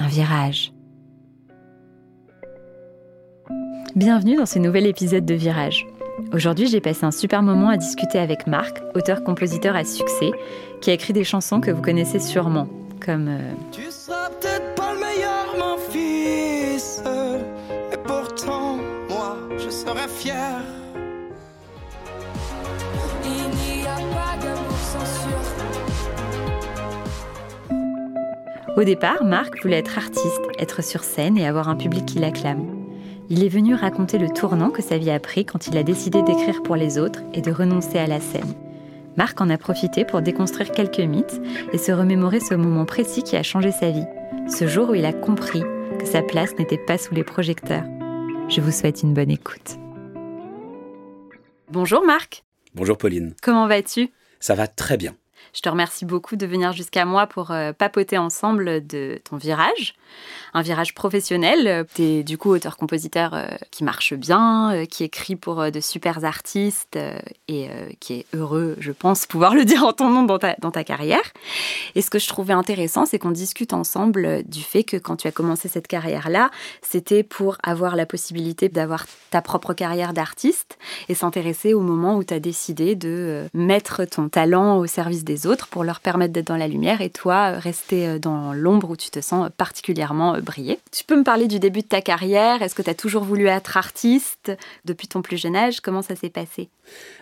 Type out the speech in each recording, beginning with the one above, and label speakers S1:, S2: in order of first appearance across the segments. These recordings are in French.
S1: un virage. Bienvenue dans ce nouvel épisode de Virage. Aujourd'hui, j'ai passé un super moment à discuter avec Marc, auteur-compositeur à succès, qui a écrit des chansons que vous connaissez sûrement, comme euh,
S2: Tu seras peut-être
S1: Au départ, Marc voulait être artiste, être sur scène et avoir un public qui l'acclame. Il est venu raconter le tournant que sa vie a pris quand il a décidé d'écrire pour les autres et de renoncer à la scène. Marc en a profité pour déconstruire quelques mythes et se remémorer ce moment précis qui a changé sa vie, ce jour où il a compris que sa place n'était pas sous les projecteurs. Je vous souhaite une bonne écoute. Bonjour Marc,
S3: Bonjour Pauline,
S1: comment vas-tu?
S3: Ça va très bien.
S1: Je te remercie beaucoup de venir jusqu'à moi pour euh, papoter ensemble de ton virage, un virage professionnel. Tu es du coup auteur-compositeur euh, qui marche bien, euh, qui écrit pour de super artistes et qui est heureux, je pense, pouvoir le dire en ton nom dans ta, dans ta carrière. Et ce que je trouvais intéressant, c'est qu'on discute ensemble du fait que quand tu as commencé cette carrière-là, c'était pour avoir la possibilité d'avoir ta propre carrière d'artiste et s'intéresser au moment où tu as décidé de mettre ton talent au service des autres pour leur permettre d'être dans la lumière et toi euh, rester euh, dans l'ombre où tu te sens particulièrement euh, briller. Tu peux me parler du début de ta carrière? Est-ce que tu as toujours voulu être artiste depuis ton plus jeune âge? Comment ça s'est passé?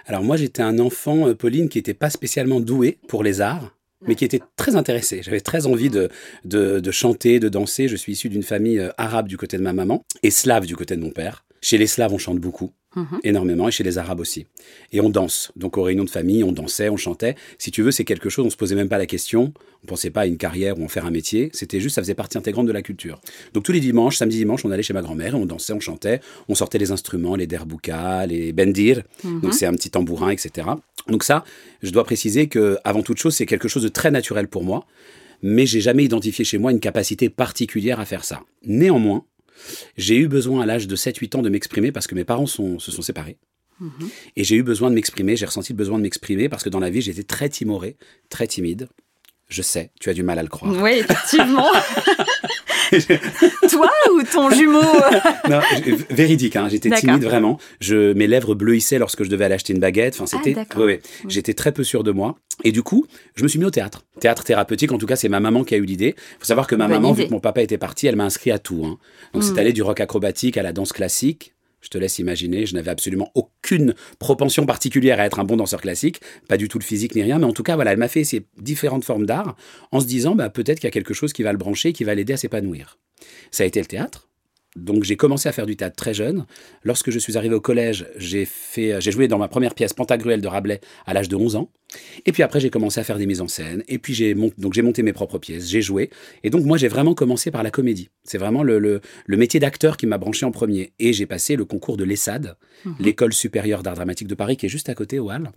S3: Alors moi j'étais un enfant, Pauline, qui n'était pas spécialement doué pour les arts, mais qui était très intéressé. J'avais très envie de, de, de chanter, de danser. Je suis issu d'une famille arabe du côté de ma maman et slave du côté de mon père. Chez les slaves on chante beaucoup.
S1: Mhm.
S3: énormément et chez les arabes aussi. Et on danse. Donc aux réunions de famille, on dansait, on chantait. Si tu veux, c'est quelque chose, on se posait même pas la question. On pensait pas à une carrière ou en faire un métier. C'était juste, ça faisait partie intégrante de la culture. Donc tous les dimanches, samedi, dimanche, on allait chez ma grand-mère on dansait, on chantait, on sortait les instruments, les derbouka, les bendir. Donc c'est un petit tambourin, etc. Donc ça, je dois préciser que avant toute chose, c'est quelque chose de très naturel pour moi. Mais j'ai jamais identifié chez moi une capacité particulière à faire ça. Néanmoins, j'ai eu besoin à l'âge de 7-8 ans de m'exprimer parce que mes parents sont- se sont séparés. Et j'ai eu besoin de m'exprimer, j'ai ressenti le besoin de m'exprimer parce que dans la vie, j'étais très timoré, très timide. Je sais, tu as du mal à le croire.
S1: Oui, effectivement. Toi ou ton jumeau?
S3: Non, véridique, hein, j'étais timide vraiment. Je, mes lèvres bleuissaient lorsque je devais aller acheter une baguette. Enfin, c'était,
S1: Ah,
S3: ouais, ouais. j'étais très peu sûr de moi. Et du coup, je me suis mis au théâtre. Théâtre thérapeutique, en tout cas, c'est ma maman qui a eu l'idée. faut savoir que ma
S1: Bonne
S3: maman,
S1: idée.
S3: vu que mon papa était parti, elle m'a inscrit à tout. hein. Donc,
S1: Mm.
S3: c'est allé du rock acrobatique à la danse classique. Je te laisse imaginer, je n'avais absolument aucune propension particulière à être un bon danseur classique, pas du tout le physique ni rien, mais en tout cas, voilà, elle m'a fait essayer différentes formes d'art en se disant, bah, peut-être qu'il y a quelque chose qui va le brancher, qui va l'aider à s'épanouir. Ça a été le théâtre. Donc j'ai commencé à faire du théâtre très jeune. Lorsque je suis arrivé au collège, j'ai j'ai joué dans ma première pièce Pantagruel de Rabelais à l'âge de 11 ans. Et puis après j'ai commencé à faire des mises en scène. Et puis j'ai mon- donc j'ai monté mes propres pièces, j'ai joué. Et donc moi j'ai vraiment commencé par la comédie. C'est vraiment le, le, le métier d'acteur qui m'a branché en premier. Et j'ai passé le concours de l'ESSAD, l'école supérieure d'art dramatique de Paris, qui est juste à côté au Hall.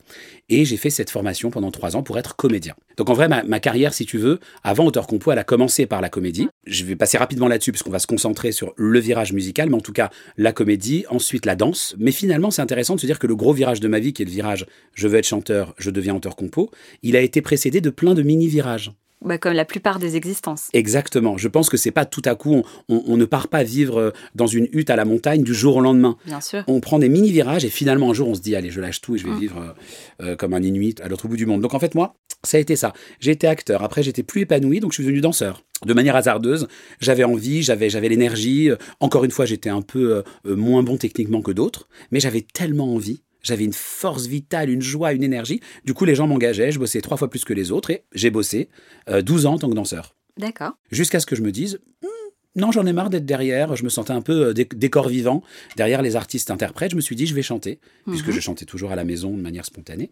S3: Et j'ai fait cette formation pendant trois ans pour être comédien. Donc en vrai, ma, ma carrière, si tu veux, avant auteur compo, elle a commencé par la comédie. Je vais passer rapidement là-dessus puisqu'on va se concentrer sur le virage musical, mais en tout cas la comédie, ensuite la danse. Mais finalement, c'est intéressant de se dire que le gros virage de ma vie, qui est le virage je veux être chanteur, je deviens compo, il a été précédé de plein de mini-virages.
S1: bah, Comme la plupart des existences.
S3: Exactement. Je pense que c'est pas tout à coup, on, on- on ne part pas vivre euh, dans une hutte à la montagne du jour au lendemain.
S1: Bien sûr.
S3: On prend des mini-virages et finalement un jour on se dit allez je lâche tout et je vais
S1: Mm.
S3: vivre euh, euh, comme un inuit à l'autre bout du monde. Donc en fait moi ça a été ça. J'ai été acteur. Après j'étais plus épanoui donc je suis devenu danseur. De manière hasardeuse, j'avais envie, j'avais j'avais l'énergie. Encore une fois j'étais un peu euh, moins bon techniquement que d'autres, mais j'avais tellement envie. J'avais une force vitale, une joie, une énergie. Du coup, les gens m'engageaient. Je bossais trois fois plus que les autres et j'ai bossé euh, 12 ans en tant que danseur.
S1: D'accord.
S3: Jusqu'à ce que je me dise, Hmm, non, j'en ai marre d'être derrière. Je me sentais un peu euh, dé- décor vivant derrière les artistes interprètes. Je me suis dit, je vais chanter, puisque
S1: Mhm.
S3: je chantais toujours à la maison de manière spontanée.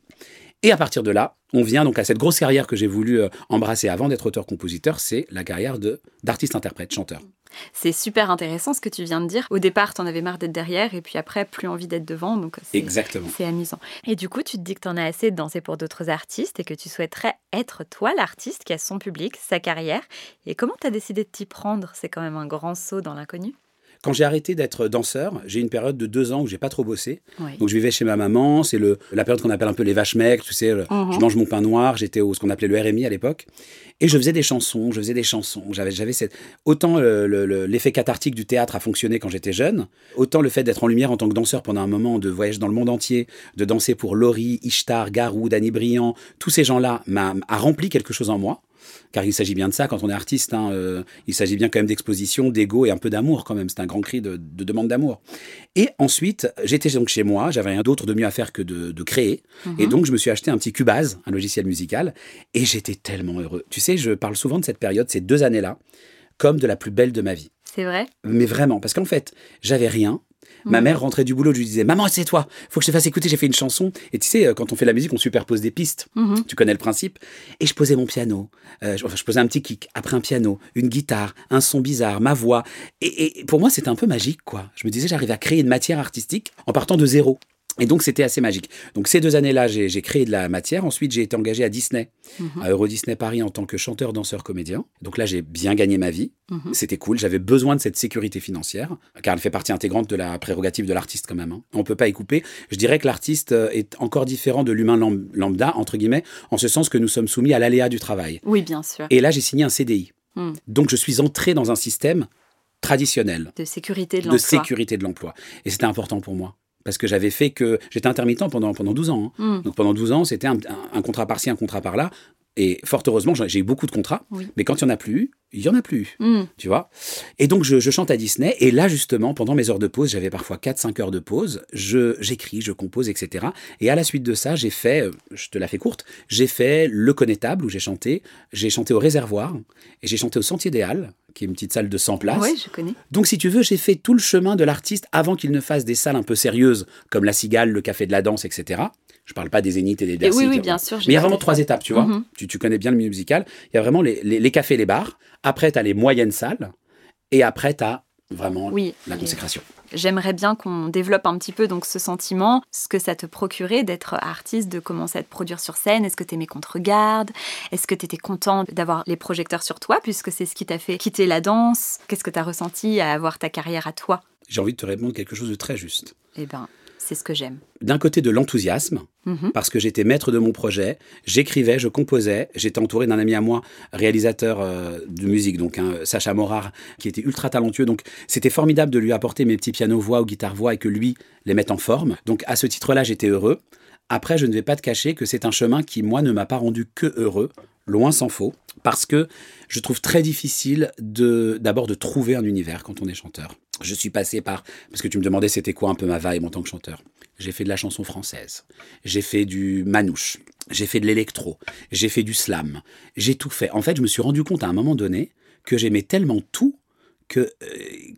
S3: Et à partir de là, on vient donc à cette grosse carrière que j'ai voulu euh, embrasser avant d'être auteur-compositeur, c'est la carrière de d'artiste-interprète, chanteur.
S1: C'est super intéressant ce que tu viens de dire. Au départ, t'en avais marre d'être derrière et puis après, plus envie d'être devant. Donc c'est-
S3: Exactement.
S1: C'est amusant. Et du coup, tu te dis que t'en as assez de danser pour d'autres artistes et que tu souhaiterais être toi l'artiste qui a son public, sa carrière. Et comment t'as décidé de t'y prendre? C'est quand même un grand saut dans l'inconnu.
S3: Quand j'ai arrêté d'être danseur, j'ai eu une période de deux ans où j'ai pas trop bossé.
S1: Oui.
S3: Donc je vivais chez ma maman, c'est le la période qu'on appelle un peu les vaches maigres, tu sais,
S1: Mhm.
S3: je mange mon pain noir, j'étais au ce qu'on appelait le RMI à l'époque, et je faisais des chansons, je faisais des chansons, j'avais j'avais cette autant le- le- le- l'effet cathartique du théâtre a fonctionné quand j'étais jeune, autant le fait d'être en lumière en tant que danseur pendant un moment, de voyage dans le monde entier, de danser pour Laurie, Ishtar, Garou, Danny Briand, tous ces gens-là m'a a rempli quelque chose en moi. Car il s'agit bien de ça quand on est artiste. hein, euh, il s'agit bien quand même d'exposition, d'ego et un peu d'amour quand même. C'est un grand cri de, de demande d'amour. Et ensuite, j'étais donc chez moi. J'avais rien d'autre de mieux à faire que de, de créer. Et donc, je me suis acheté un petit Cubase, un logiciel musical. Et j'étais tellement heureux. Tu sais, je parle souvent de cette période, ces deux années-là, comme de la plus belle de ma vie.
S1: C'est vrai?
S3: Mais vraiment, parce qu'en fait, j'avais rien. Ma
S1: Mhm.
S3: mère rentrait du boulot, je lui disais Maman, c'est toi, faut que je te fasse écouter, j'ai fait une chanson. Et tu sais, euh, quand on fait la musique, on superpose des pistes.
S1: Mhm.
S3: Tu connais le principe. Et je posais mon piano. Euh, je- enfin, je posais un petit kick, après un piano, une guitare, un son bizarre, ma voix. Et, et pour moi, c'était un peu magique, quoi. Je me disais, j'arrive à créer une matière artistique en partant de zéro. Et donc, c'était assez magique. Donc, ces deux années-là, j'ai créé de la matière. Ensuite, j'ai été engagé à Disney,
S1: Mhm.
S3: à Euro Disney Paris en tant que chanteur, danseur, comédien. Donc là, j'ai bien gagné ma vie.
S1: Mhm.
S3: C'était cool. J'avais besoin de cette sécurité financière, car elle fait partie intégrante de la prérogative de l'artiste quand même. hein. On peut pas y couper. Je dirais que l'artiste euh, est encore différent de l'humain lam- lambda, entre guillemets, en ce sens que nous sommes soumis à l'aléa du travail.
S1: Oui, bien sûr.
S3: Et là, j'ai signé un CDI.
S1: Hmm.
S3: Donc, je suis entré dans un système traditionnel
S1: De sécurité de
S3: de
S1: l'emploi.
S3: sécurité de l'emploi. Et c'était important pour moi. Parce que j'avais fait que. J'étais intermittent pendant, pendant 12 ans. hein.
S1: Hmm.
S3: Donc pendant 12 ans, c'était un, un- un contrat par-ci, un contrat par-là. Et fort heureusement, j'ai eu beaucoup de contrats.
S1: Oui.
S3: Mais quand il n'y en a plus il y en a plus.
S1: Hmm.
S3: Tu vois Et donc, je, je chante à Disney. Et là, justement, pendant mes heures de pause, j'avais parfois 4-5 heures de pause. Je J'écris, je compose, etc. Et à la suite de ça, j'ai fait, euh, je te la fais courte, j'ai fait Le Connétable où j'ai chanté. J'ai chanté au Réservoir. Et j'ai chanté au Sentier des Halles, qui est une petite salle de 100 places.
S1: Oui, je connais.
S3: Donc, si tu veux, j'ai fait tout le chemin de l'artiste avant qu'il ne fasse des salles un peu sérieuses, comme La Cigale, le Café de la Danse, etc. Je parle pas des Zéniths et des
S1: Et
S3: Bercy.
S1: oui, oui, bien sûr.
S3: Mais il y a vraiment trois étapes, tu vois.
S1: Mhm.
S3: Tu, tu connais bien le milieu musical. Il y a vraiment les, les- les cafés, les bars. Après, tu as les moyennes salles. Et après, tu as vraiment
S1: Oui.
S3: la consécration.
S1: J'aimerais bien qu'on développe un petit peu donc ce sentiment, ce que ça te procurait d'être artiste, de commencer à te produire sur scène. Est-ce que t'aimais qu'on te regarde? Est-ce que t'étais content d'avoir les projecteurs sur toi puisque c'est ce qui t'a fait quitter la danse? Qu'est-ce que t'as ressenti à avoir ta carrière à toi?
S3: J'ai envie de te répondre quelque chose de très juste.
S1: Eh ben, c'est ce que j'aime.
S3: D'un côté, de l'enthousiasme,
S1: Mhm.
S3: parce que j'étais maître de mon projet, j'écrivais, je composais, j'étais entouré d'un ami à moi, réalisateur euh, de musique, donc hein, Sacha Morard, qui était ultra talentueux. Donc c'était formidable de lui apporter mes petits pianos-voix ou guitares-voix et que lui les mette en forme. Donc à ce titre-là, j'étais heureux. Après, je ne vais pas te cacher que c'est un chemin qui, moi, ne m'a pas rendu que heureux, loin s'en faut, parce que je trouve très difficile de d'abord de trouver un univers quand on est chanteur. Je suis passé par, parce que tu me demandais c'était quoi un peu ma vibe en tant que chanteur. J'ai fait de la chanson française, j'ai fait du manouche, j'ai fait de l'électro, j'ai fait du slam, j'ai tout fait. En fait, je me suis rendu compte à un moment donné que j'aimais tellement tout que euh,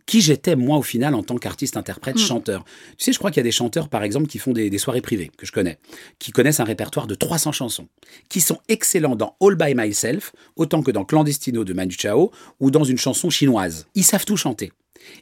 S3: qui j'étais moi au final en tant qu'artiste, interprète,
S1: Mm.
S3: chanteur. Tu sais, je crois qu'il y a des chanteurs par exemple qui font des, des soirées privées que je connais, qui connaissent un répertoire de 300 chansons, qui sont excellents dans All by Myself autant que dans Clandestino de Manu Chao ou dans une chanson chinoise. Ils savent tout chanter.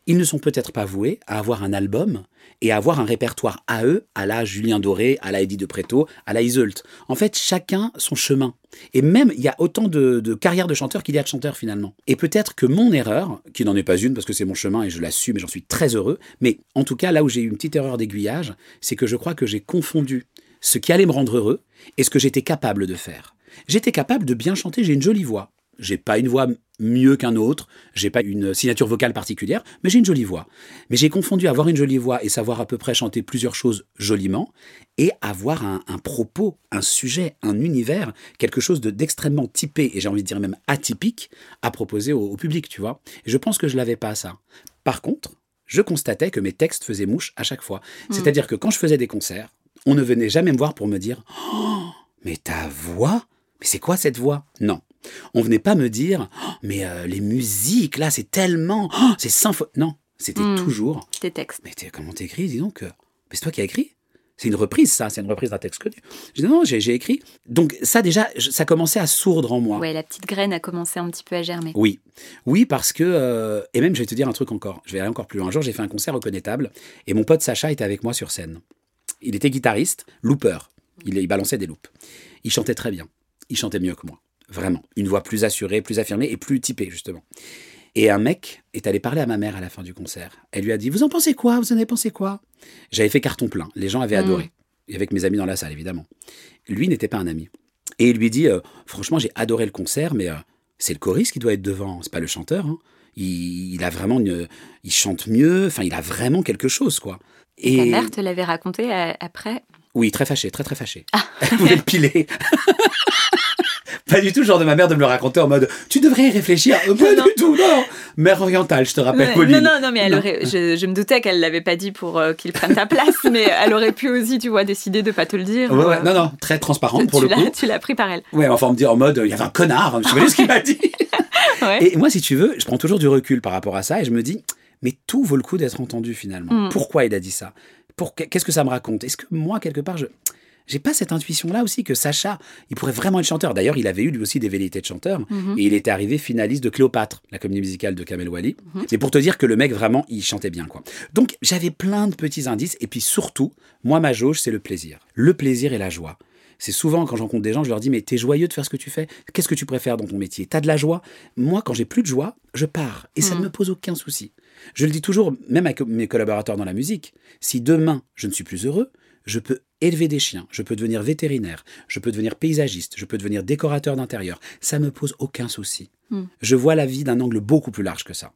S3: Ils ne sont peut-être pas voués à avoir un album et à avoir un répertoire à eux, à la Julien Doré, à la Eddie de Preto, à la Iseult. En fait, chacun son chemin. Et même, il y a autant de, de carrières de chanteurs qu'il y a de chanteurs finalement. Et peut-être que mon erreur, qui n'en est pas une parce que c'est mon chemin et je l'assume et j'en suis très heureux, mais en tout cas, là où j'ai eu une petite erreur d'aiguillage, c'est que je crois que j'ai confondu ce qui allait me rendre heureux et ce que j'étais capable de faire. J'étais capable de bien chanter, j'ai une jolie voix. J'ai pas une voix mieux qu'un autre, j'ai pas une signature vocale particulière, mais j'ai une jolie voix. Mais j'ai confondu avoir une jolie voix et savoir à peu près chanter plusieurs choses joliment et avoir un, un propos, un sujet, un univers, quelque chose de- d'extrêmement typé et j'ai envie de dire même atypique à proposer au, au public, tu vois. Et je pense que je l'avais pas ça. Par contre, je constatais que mes textes faisaient mouche à chaque fois. C'est-à-dire que quand je faisais des concerts, on ne venait jamais me voir pour me dire Oh, mais ta voix Mais c'est quoi cette voix? Non. On venait pas me dire, Oh, mais euh, les musiques, là, c'est tellement, oh, c'est symphonique. Non, c'était
S1: Mm.
S3: toujours,
S1: Tes textes.
S3: mais comment t'écris, dis donc euh, Mais c'est toi qui as écrit? C'est une reprise, ça, c'est une reprise d'un texte connu. Je dis non, j'ai écrit. Donc ça déjà, je- ça commençait à sourdre en moi.
S1: Ouais, la petite graine a commencé un petit peu à germer.
S3: Oui, oui, parce que euh, et même je vais te dire un truc encore. Je vais aller encore plus loin. Un jour, j'ai fait un concert au Connétable et mon pote Sacha était avec moi sur scène. Il était guitariste, looper. Il, il balançait des loops. Il chantait très bien. Il chantait mieux que moi, vraiment. Une voix plus assurée, plus affirmée et plus typée justement. Et un mec est allé parler à ma mère à la fin du concert. Elle lui a dit Vous en pensez quoi? Vous en avez pensé quoi? J'avais fait carton plein. Les gens avaient
S1: Mm.
S3: adoré. Et avec mes amis dans la salle, évidemment. Lui n'était pas un ami. Et il lui dit euh, Franchement, j'ai adoré le concert, mais euh, c'est le choriste qui doit être devant, c'est pas le chanteur. hein. Il, il a vraiment une, il chante mieux, enfin, il a vraiment quelque chose, quoi. Et
S1: Ta mère te l'avait raconté euh, après?
S3: Oui, très fâché, très très fâché.
S1: Ah.
S3: Elle voulait le piler. Pas du tout le genre de ma mère de me le raconter en mode tu devrais y réfléchir. Euh, Pas
S1: Non.
S3: du tout, non. Mère orientale, je te rappelle,
S1: Ouais,
S3: Pauline.
S1: Non, non, non, mais elle aurait, je, je me doutais qu'elle l'avait pas dit pour euh, qu'il prenne ta place, mais elle aurait pu aussi, tu vois, décider de pas te le dire.
S3: Ouais, ouais, non, non, très transparente pour le coup.
S1: Tu l'as pris par elle.
S3: Ouais, enfin, me dire en mode, il y avait un connard, je sais pas ce qu'il m'a dit.
S1: Ouais.
S3: Et moi, si tu veux, je prends toujours du recul par rapport à ça et je me dis, mais tout vaut le coup d'être entendu finalement.
S1: Mm.
S3: Pourquoi il a dit ça? Qu'est-ce que ça me raconte? Est-ce que moi, quelque part, je. J'ai pas cette intuition-là aussi que Sacha, il pourrait vraiment être chanteur. D'ailleurs, il avait eu lui aussi des velléités de chanteur
S1: Mhm.
S3: et il était arrivé finaliste de Cléopâtre, la comédie musicale de Kamel Wally. C'est pour te dire que le mec vraiment, il chantait bien quoi. Donc j'avais plein de petits indices et puis surtout, moi ma jauge, c'est le plaisir, le plaisir et la joie. C'est souvent quand je rencontre des gens, je leur dis mais t'es joyeux de faire ce que tu fais? Qu'est-ce que tu préfères dans ton métier? T'as de la joie? Moi, quand j'ai plus de joie, je pars et ça ne
S1: Mhm.
S3: me pose aucun souci. Je le dis toujours, même avec mes collaborateurs dans la musique. Si demain je ne suis plus heureux, je peux élever des chiens, je peux devenir vétérinaire, je peux devenir paysagiste, je peux devenir décorateur d'intérieur. Ça me pose aucun souci.
S1: Mm.
S3: Je vois la vie d'un angle beaucoup plus large que ça.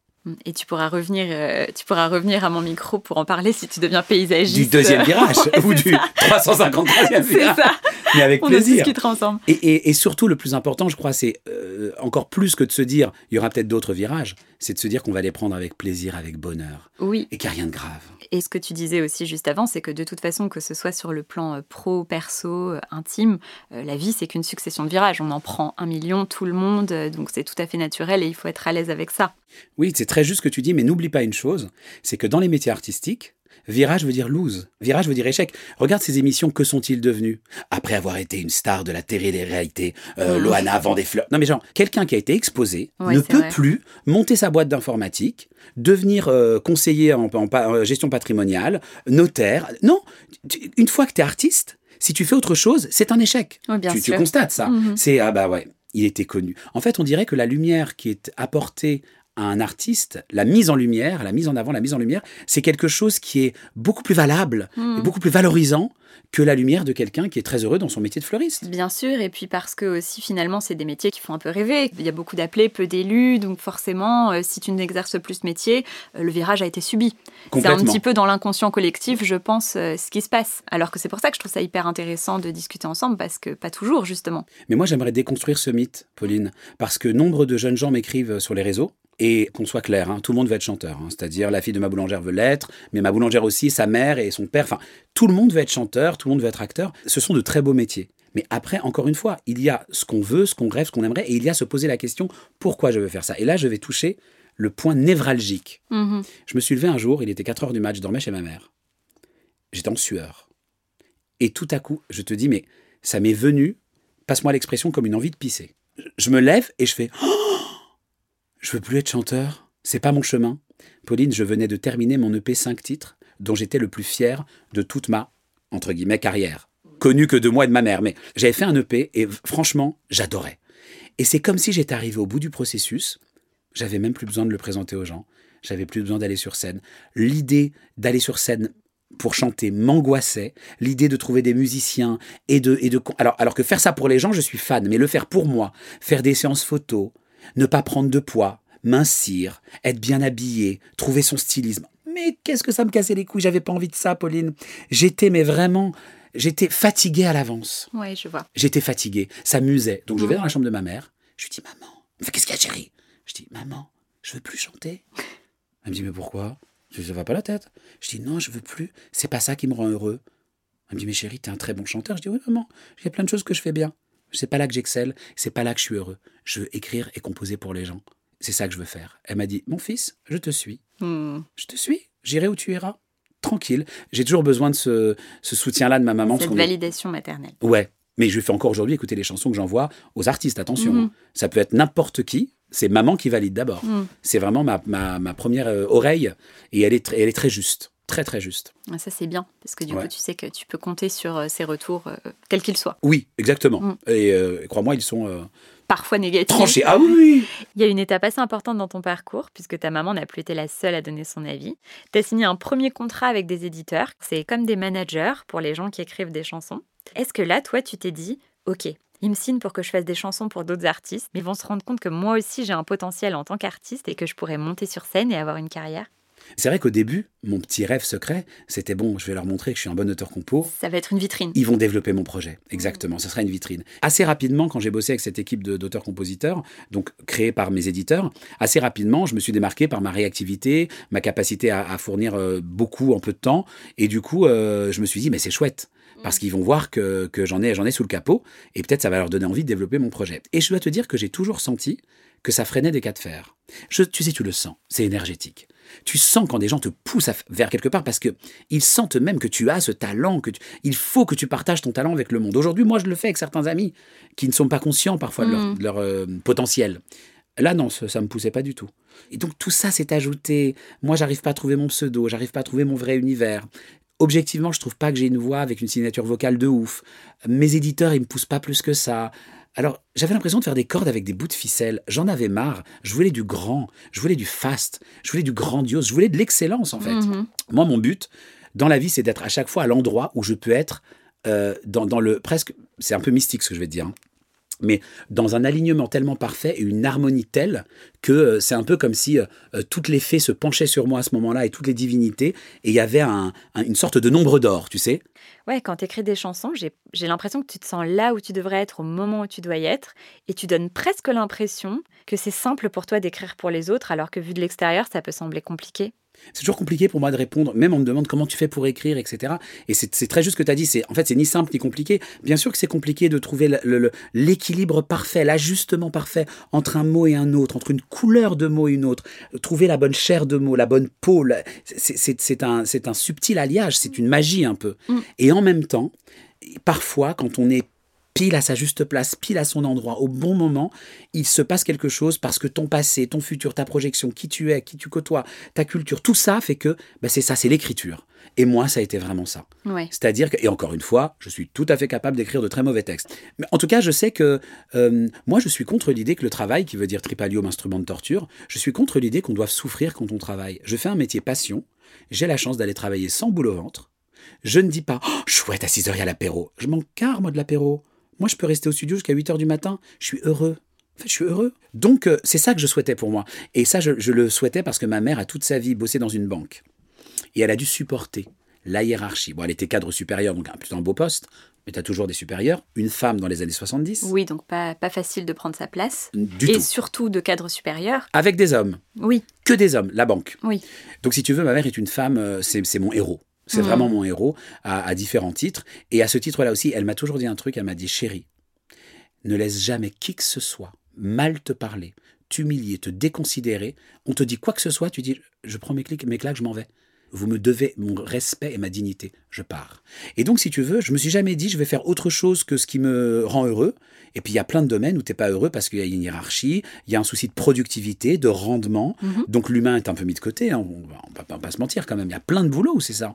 S1: Et tu pourras revenir, euh, tu pourras revenir à mon micro pour en parler si tu deviens paysagiste.
S3: Du deuxième virage ou
S1: c'est
S3: du
S1: ça.
S3: 353e
S1: C'est
S3: virage.
S1: ça.
S3: Mais avec
S1: On en
S3: plaisir.
S1: discutera ensemble.
S3: Et, et- et surtout, le plus important, je crois, c'est euh, encore plus que de se dire il y aura peut-être d'autres virages, c'est de se dire qu'on va les prendre avec plaisir, avec bonheur,
S1: Oui.
S3: et qu'il n'y a rien de grave.
S1: Et ce que tu disais aussi juste avant, c'est que de toute façon, que ce soit sur le plan euh, pro, perso, euh, intime, la vie, c'est qu'une succession de virages. On en prend un million, tout le monde, donc c'est tout à fait naturel et il faut être à l'aise avec ça.
S3: Oui, c'est très juste ce que tu dis, mais n'oublie pas une chose, c'est que dans les métiers artistiques, virage veut dire lose, virage veut dire échec. Regarde ces émissions, que sont-ils devenus? Après avoir été une star de la télé-réalité, euh,
S1: Mhm.
S3: Loana vend des fleurs. Non mais genre, quelqu'un qui a été exposé
S1: Ouais,
S3: ne peut
S1: vrai.
S3: plus monter sa boîte d'informatique, devenir euh, conseiller en, en pa- en gestion patrimoniale, notaire. Non, tu- une fois que tu es artiste, si tu fais autre chose, c'est un échec.
S1: Bien
S3: tu, constates ça.
S1: Mhm.
S3: C'est ah bah ouais, il était connu. En fait, on dirait que la lumière qui est apportée à un artiste, la mise en lumière, la mise en avant, la mise en lumière, c'est quelque chose qui est beaucoup plus valable, et beaucoup plus valorisant que la lumière de quelqu'un qui est très heureux dans son métier de fleuriste.
S1: Bien sûr, et puis parce que aussi finalement c'est des métiers qui font un peu rêver. Il y a beaucoup d'appelés, peu d'élus, donc forcément euh, si tu n'exerces plus ce métier, euh, le virage a été subi. C'est un petit peu dans l'inconscient collectif, je pense, euh, ce qui se passe. Alors que c'est pour ça que je trouve ça hyper intéressant de discuter ensemble, parce que pas toujours justement.
S3: Mais moi, j'aimerais déconstruire ce mythe, Pauline, parce que nombre de jeunes gens m'écrivent sur les réseaux. Et qu'on soit clair, hein, tout le monde veut être chanteur. hein. C'est-à-dire, la fille de ma boulangère veut l'être, mais ma boulangère aussi, sa mère et son père. Enfin, tout le monde veut être chanteur, tout le monde veut être acteur. Ce sont de très beaux métiers. Mais après, encore une fois, il y a ce qu'on veut, ce qu'on rêve, ce qu'on aimerait, et il y a se poser la question pourquoi je veux faire ça? Et là, je vais toucher le point névralgique.
S1: Mhm.
S3: Je me suis levé un jour, il était 4 heures du match, je dormais chez ma mère. J'étais en sueur. Et tout à coup, je te dis, mais ça m'est venu, passe-moi l'expression, comme une envie de pisser. Je me lève et je fais Oh Je veux plus être chanteur, c'est pas mon chemin. Pauline, je venais de terminer mon EP 5 titres, dont j'étais le plus fier de toute ma, entre guillemets, carrière. Connu que de moi et de ma mère, mais j'avais fait un EP et franchement, j'adorais. Et c'est comme si j'étais arrivé au bout du processus, j'avais même plus besoin de le présenter aux gens. J'avais plus besoin d'aller sur scène. L'idée d'aller sur scène pour chanter m'angoissait. L'idée de trouver des musiciens et de, et de alors, alors que faire ça pour les gens, je suis fan, mais le faire pour moi, faire des séances photos, ne pas prendre de poids, mincir, être bien habillé, trouver son stylisme. Mais qu'est-ce que ça me cassait les couilles J'avais pas envie de ça, Pauline. J'étais, mais vraiment, j'étais fatigué à l'avance.
S1: Ouais, je vois.
S3: J'étais fatigué, ça m'usait. Donc je vais dans la chambre de ma mère, je lui dis maman, qu'est-ce qu'il y a chérie? Je dis maman, je veux plus chanter. Elle me dit mais pourquoi? Je dis ça va pas la tête. Je dis non, je veux plus, c'est pas ça qui me rend heureux. Elle me dit mais chérie, t'es un très bon chanteur. Je dis oui maman, il y a plein de choses que je fais bien. C'est pas là que j'excelle, c'est pas là que je suis heureux. Je veux écrire et composer pour les gens. C'est ça que je veux faire. Elle m'a dit Mon fils, je te suis.
S1: Hmm.
S3: Je te suis. J'irai où tu iras. Tranquille. J'ai toujours besoin de ce, ce soutien-là de ma maman.
S1: Cette
S3: est-
S1: validation maternelle.
S3: Ouais. Mais je lui fais encore aujourd'hui écouter les chansons que j'envoie aux artistes. Attention.
S1: Mhm.
S3: hein. Ça peut être n'importe qui. C'est maman qui valide d'abord.
S1: Hmm.
S3: C'est vraiment ma, ma, ma première euh, oreille. Et elle est, très- elle est très juste. Très, très juste.
S1: Ah, Ça, c'est bien, parce que du
S3: Ouais.
S1: coup, tu sais que tu peux compter sur euh, ces retours, euh, quels qu'ils soient.
S3: Oui, exactement.
S1: Mm.
S3: Et euh, crois-moi, ils sont euh,
S1: Parfois négatifs.
S3: tranchés. Ah oui, oui.
S1: Il y a une étape assez importante dans ton parcours, puisque ta maman n'a plus été la seule à donner son avis. Tu as signé un premier contrat avec des éditeurs. C'est comme des managers pour les gens qui écrivent des chansons. Est-ce que là, toi, tu t'es dit, OK, ils me signent pour que je fasse des chansons pour d'autres artistes, mais ils vont se rendre compte que moi aussi, j'ai un potentiel en tant qu'artiste et que je pourrais monter sur scène et avoir une carrière?
S3: C'est vrai qu'au début, mon petit rêve secret, c'était bon, je vais leur montrer que je suis un bon auteur compo.
S1: Ça va être une vitrine.
S3: Ils vont développer mon projet, exactement. Ce sera une vitrine. Assez rapidement, quand j'ai bossé avec cette équipe d'auteurs-compositeurs, donc créée par mes éditeurs, assez rapidement, je me suis démarqué par ma réactivité, ma capacité à, à fournir euh, beaucoup en peu de temps. Et du coup, euh, je me suis dit, mais c'est chouette. Parce qu'ils vont voir que, que j'en ai, j'en ai sous le capot, et peut-être ça va leur donner envie de développer mon projet. Et je dois te dire que j'ai toujours senti que ça freinait des cas de fer. Je, tu sais, tu le sens, c'est énergétique. Tu sens quand des gens te poussent vers quelque part parce que ils sentent même que tu as ce talent, que tu- il faut que tu partages ton talent avec le monde. Aujourd'hui, moi, je le fais avec certains amis qui ne sont pas conscients parfois de leur, de leur, euh, potentiel. Là, non, ça, ça me poussait pas du tout. Et donc tout ça s'est ajouté. Moi, j'arrive pas à trouver mon pseudo, j'arrive pas à trouver mon vrai univers. Objectivement, je trouve pas que j'ai une voix avec une signature vocale de ouf. Mes éditeurs, ils me poussent pas plus que ça. Alors, j'avais l'impression de faire des cordes avec des bouts de ficelle. J'en avais marre. Je voulais du grand, je voulais du fast, je voulais du grandiose, je voulais de l'excellence en fait.
S1: Mhm.
S3: Moi, mon but dans la vie, c'est d'être à chaque fois à l'endroit où je peux être euh, dans, dans le presque. C'est un peu mystique ce que je vais te dire. hein, Mais dans un alignement tellement parfait et une harmonie telle que euh, c'est un peu comme si euh, euh, toutes les fées se penchaient sur moi à ce moment-là et toutes les divinités, et il y avait un- un- une sorte de nombre d'or, tu sais.
S1: Ouais, quand tu écris des chansons, j'ai l'impression que tu te sens là où tu devrais être au moment où tu dois y être. Et tu donnes presque l'impression que c'est simple pour toi d'écrire pour les autres, alors que vu de l'extérieur, ça peut sembler compliqué.
S3: C'est toujours compliqué pour moi de répondre. Même on me demande comment tu fais pour écrire, etc. Et c'est très juste ce que tu as dit. C'est En fait, c'est ni simple ni compliqué. Bien sûr que c'est compliqué de trouver l'équilibre parfait, l'ajustement parfait entre un mot et un autre, entre une couleur de mot et une autre. Trouver la bonne chair de mot, la bonne peau. c'est- un, subtil alliage, c'est une magie un peu.
S1: Mm.
S3: Et en même temps, parfois, quand on est pile à sa juste place, pile à son endroit, au bon moment, il se passe quelque chose parce que ton passé, ton futur, ta projection, qui tu es, qui tu côtoies, ta culture, tout ça fait que bah, c'est ça, c'est l'écriture. Et moi, ça a été vraiment ça.
S1: Ouais.
S3: C'est-à-dire que, et encore une fois, je suis tout à fait capable d'écrire de très mauvais textes. Mais en tout cas, je sais que euh, moi, je suis contre l'idée que le travail, qui veut dire tripalium, instrument de torture, je suis contre l'idée qu'on doive souffrir quand on travaille. Je fais un métier passion, j'ai la chance d'aller travailler sans boule au ventre. Je ne dis pas, oh, chouette, à 6 heures, il y a l'apéro. Je m'en carre, moi, de l'apéro. Moi, je peux rester au studio jusqu'à 8 heures du matin. Je suis heureux. En fait, je suis heureux. Donc, euh, c'est ça que je souhaitais pour moi. Et ça, je, je le souhaitais parce que ma mère a toute sa vie bossé dans une banque. Et elle a dû supporter la hiérarchie. Bon, elle était cadre supérieur, donc un- plutôt un beau poste, mais tu as toujours des supérieurs. Une femme dans les années 70
S1: Oui, donc pas, pas facile de prendre sa place.
S3: Du
S1: et
S3: tout.
S1: surtout de cadre supérieur.
S3: Avec des hommes.
S1: Oui,
S3: Que des hommes, la banque.
S1: oui.
S3: Donc, si tu veux, ma mère est une femme, euh, c'est mon héros. C'est
S1: Mhm.
S3: vraiment mon héros à, à différents titres. Et à ce titre-là aussi, elle m'a toujours dit un truc. Elle m'a dit, chérie, ne laisse jamais qui que ce soit mal te parler, t'humilier, te déconsidérer. On te dit quoi que ce soit, tu dis, je prends mes, clics, mes claques, je m'en vais. Vous me devez mon respect et ma dignité. Je pars. Et donc, si tu veux, je me suis jamais dit, je vais faire autre chose que ce qui me rend heureux. Et puis, il y a plein de domaines où t'es pas heureux parce qu'il y a une hiérarchie, il y a un souci de productivité, de rendement.
S1: Mhm.
S3: Donc, l'humain est un peu mis de côté. hein. On on va pas, pas se mentir quand même. Il y a plein de boulots où c'est ça.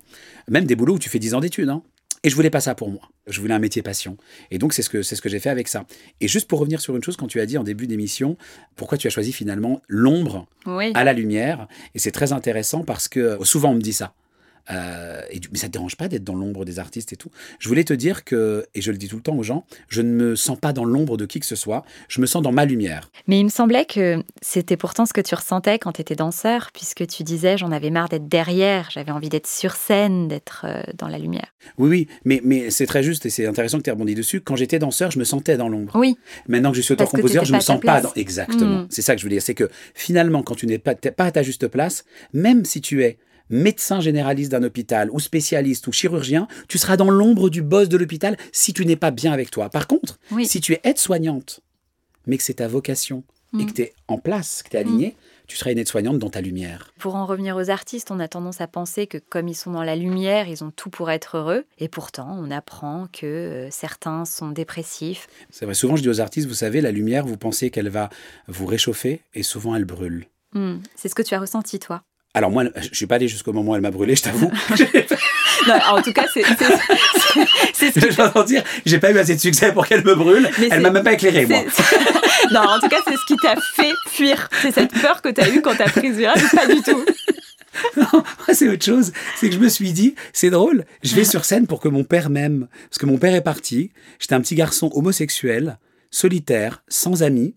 S3: Même des boulots où tu fais 10 ans d'études. hein. Et je voulais pas ça pour moi. Je voulais un métier passion. Et donc, c'est ce que, c'est ce que j'ai fait avec ça. Et juste pour revenir sur une chose, quand tu as dit en début d'émission, pourquoi tu as choisi finalement l'ombre
S1: Oui.
S3: à la lumière? Et c'est très intéressant parce que souvent on me dit ça. Euh, et, mais ça te dérange pas d'être dans l'ombre des artistes et tout. Je voulais te dire que, et je le dis tout le temps aux gens, je ne me sens pas dans l'ombre de qui que ce soit, je me sens dans ma lumière.
S1: Mais il me semblait que c'était pourtant ce que tu ressentais quand tu étais danseur, puisque tu disais j'en avais marre d'être derrière, j'avais envie d'être sur scène, d'être euh, dans la lumière.
S3: Oui, oui, mais, mais c'est très juste et c'est intéressant que tu aies rebondi dessus. Quand j'étais danseur, je me sentais dans l'ombre.
S1: Oui,
S3: Maintenant que je suis auteur-compositeur, je
S1: pas
S3: me sens pas dans. Exactement.
S1: Mm.
S3: C'est ça que je veux dire. C'est que finalement, quand tu n'es pas à ta juste place, même si tu es médecin généraliste d'un hôpital ou spécialiste ou chirurgien, tu seras dans l'ombre du boss de l'hôpital si tu n'es pas bien avec toi. Par contre,
S1: Oui.
S3: si tu es aide-soignante, mais que c'est ta vocation et que tu es en place, que tu es alignée, tu seras une aide-soignante dans ta lumière.
S1: Pour en revenir aux artistes, on a tendance à penser que comme ils sont dans la lumière, ils ont tout pour être heureux. Et pourtant, on apprend que euh, certains sont dépressifs.
S3: C'est vrai, souvent je dis aux artistes, vous savez, la lumière, vous pensez qu'elle va vous réchauffer et souvent elle brûle.
S1: Hmm, C'est ce que tu as ressenti, toi.
S3: Alors moi, je suis pas allé jusqu'au moment où elle m'a brûlé, je t'avoue.
S1: Non, en tout cas, c'est c'est- c'est- c'est ce
S3: je vais pas dire, j'ai pas eu assez de succès pour qu'elle me brûle.
S1: Mais
S3: elle m'a même pas éclairé, moi.
S1: non, en tout cas, c'est ce qui t'a fait fuir. C'est cette peur que tu as eue quand tu as pris ce virage. Pas du tout?
S3: Moi, c'est autre chose. C'est que je me suis dit, c'est drôle, je vais sur scène pour que mon père m'aime. Parce que mon père est parti. J'étais un petit garçon homosexuel, solitaire, sans amis.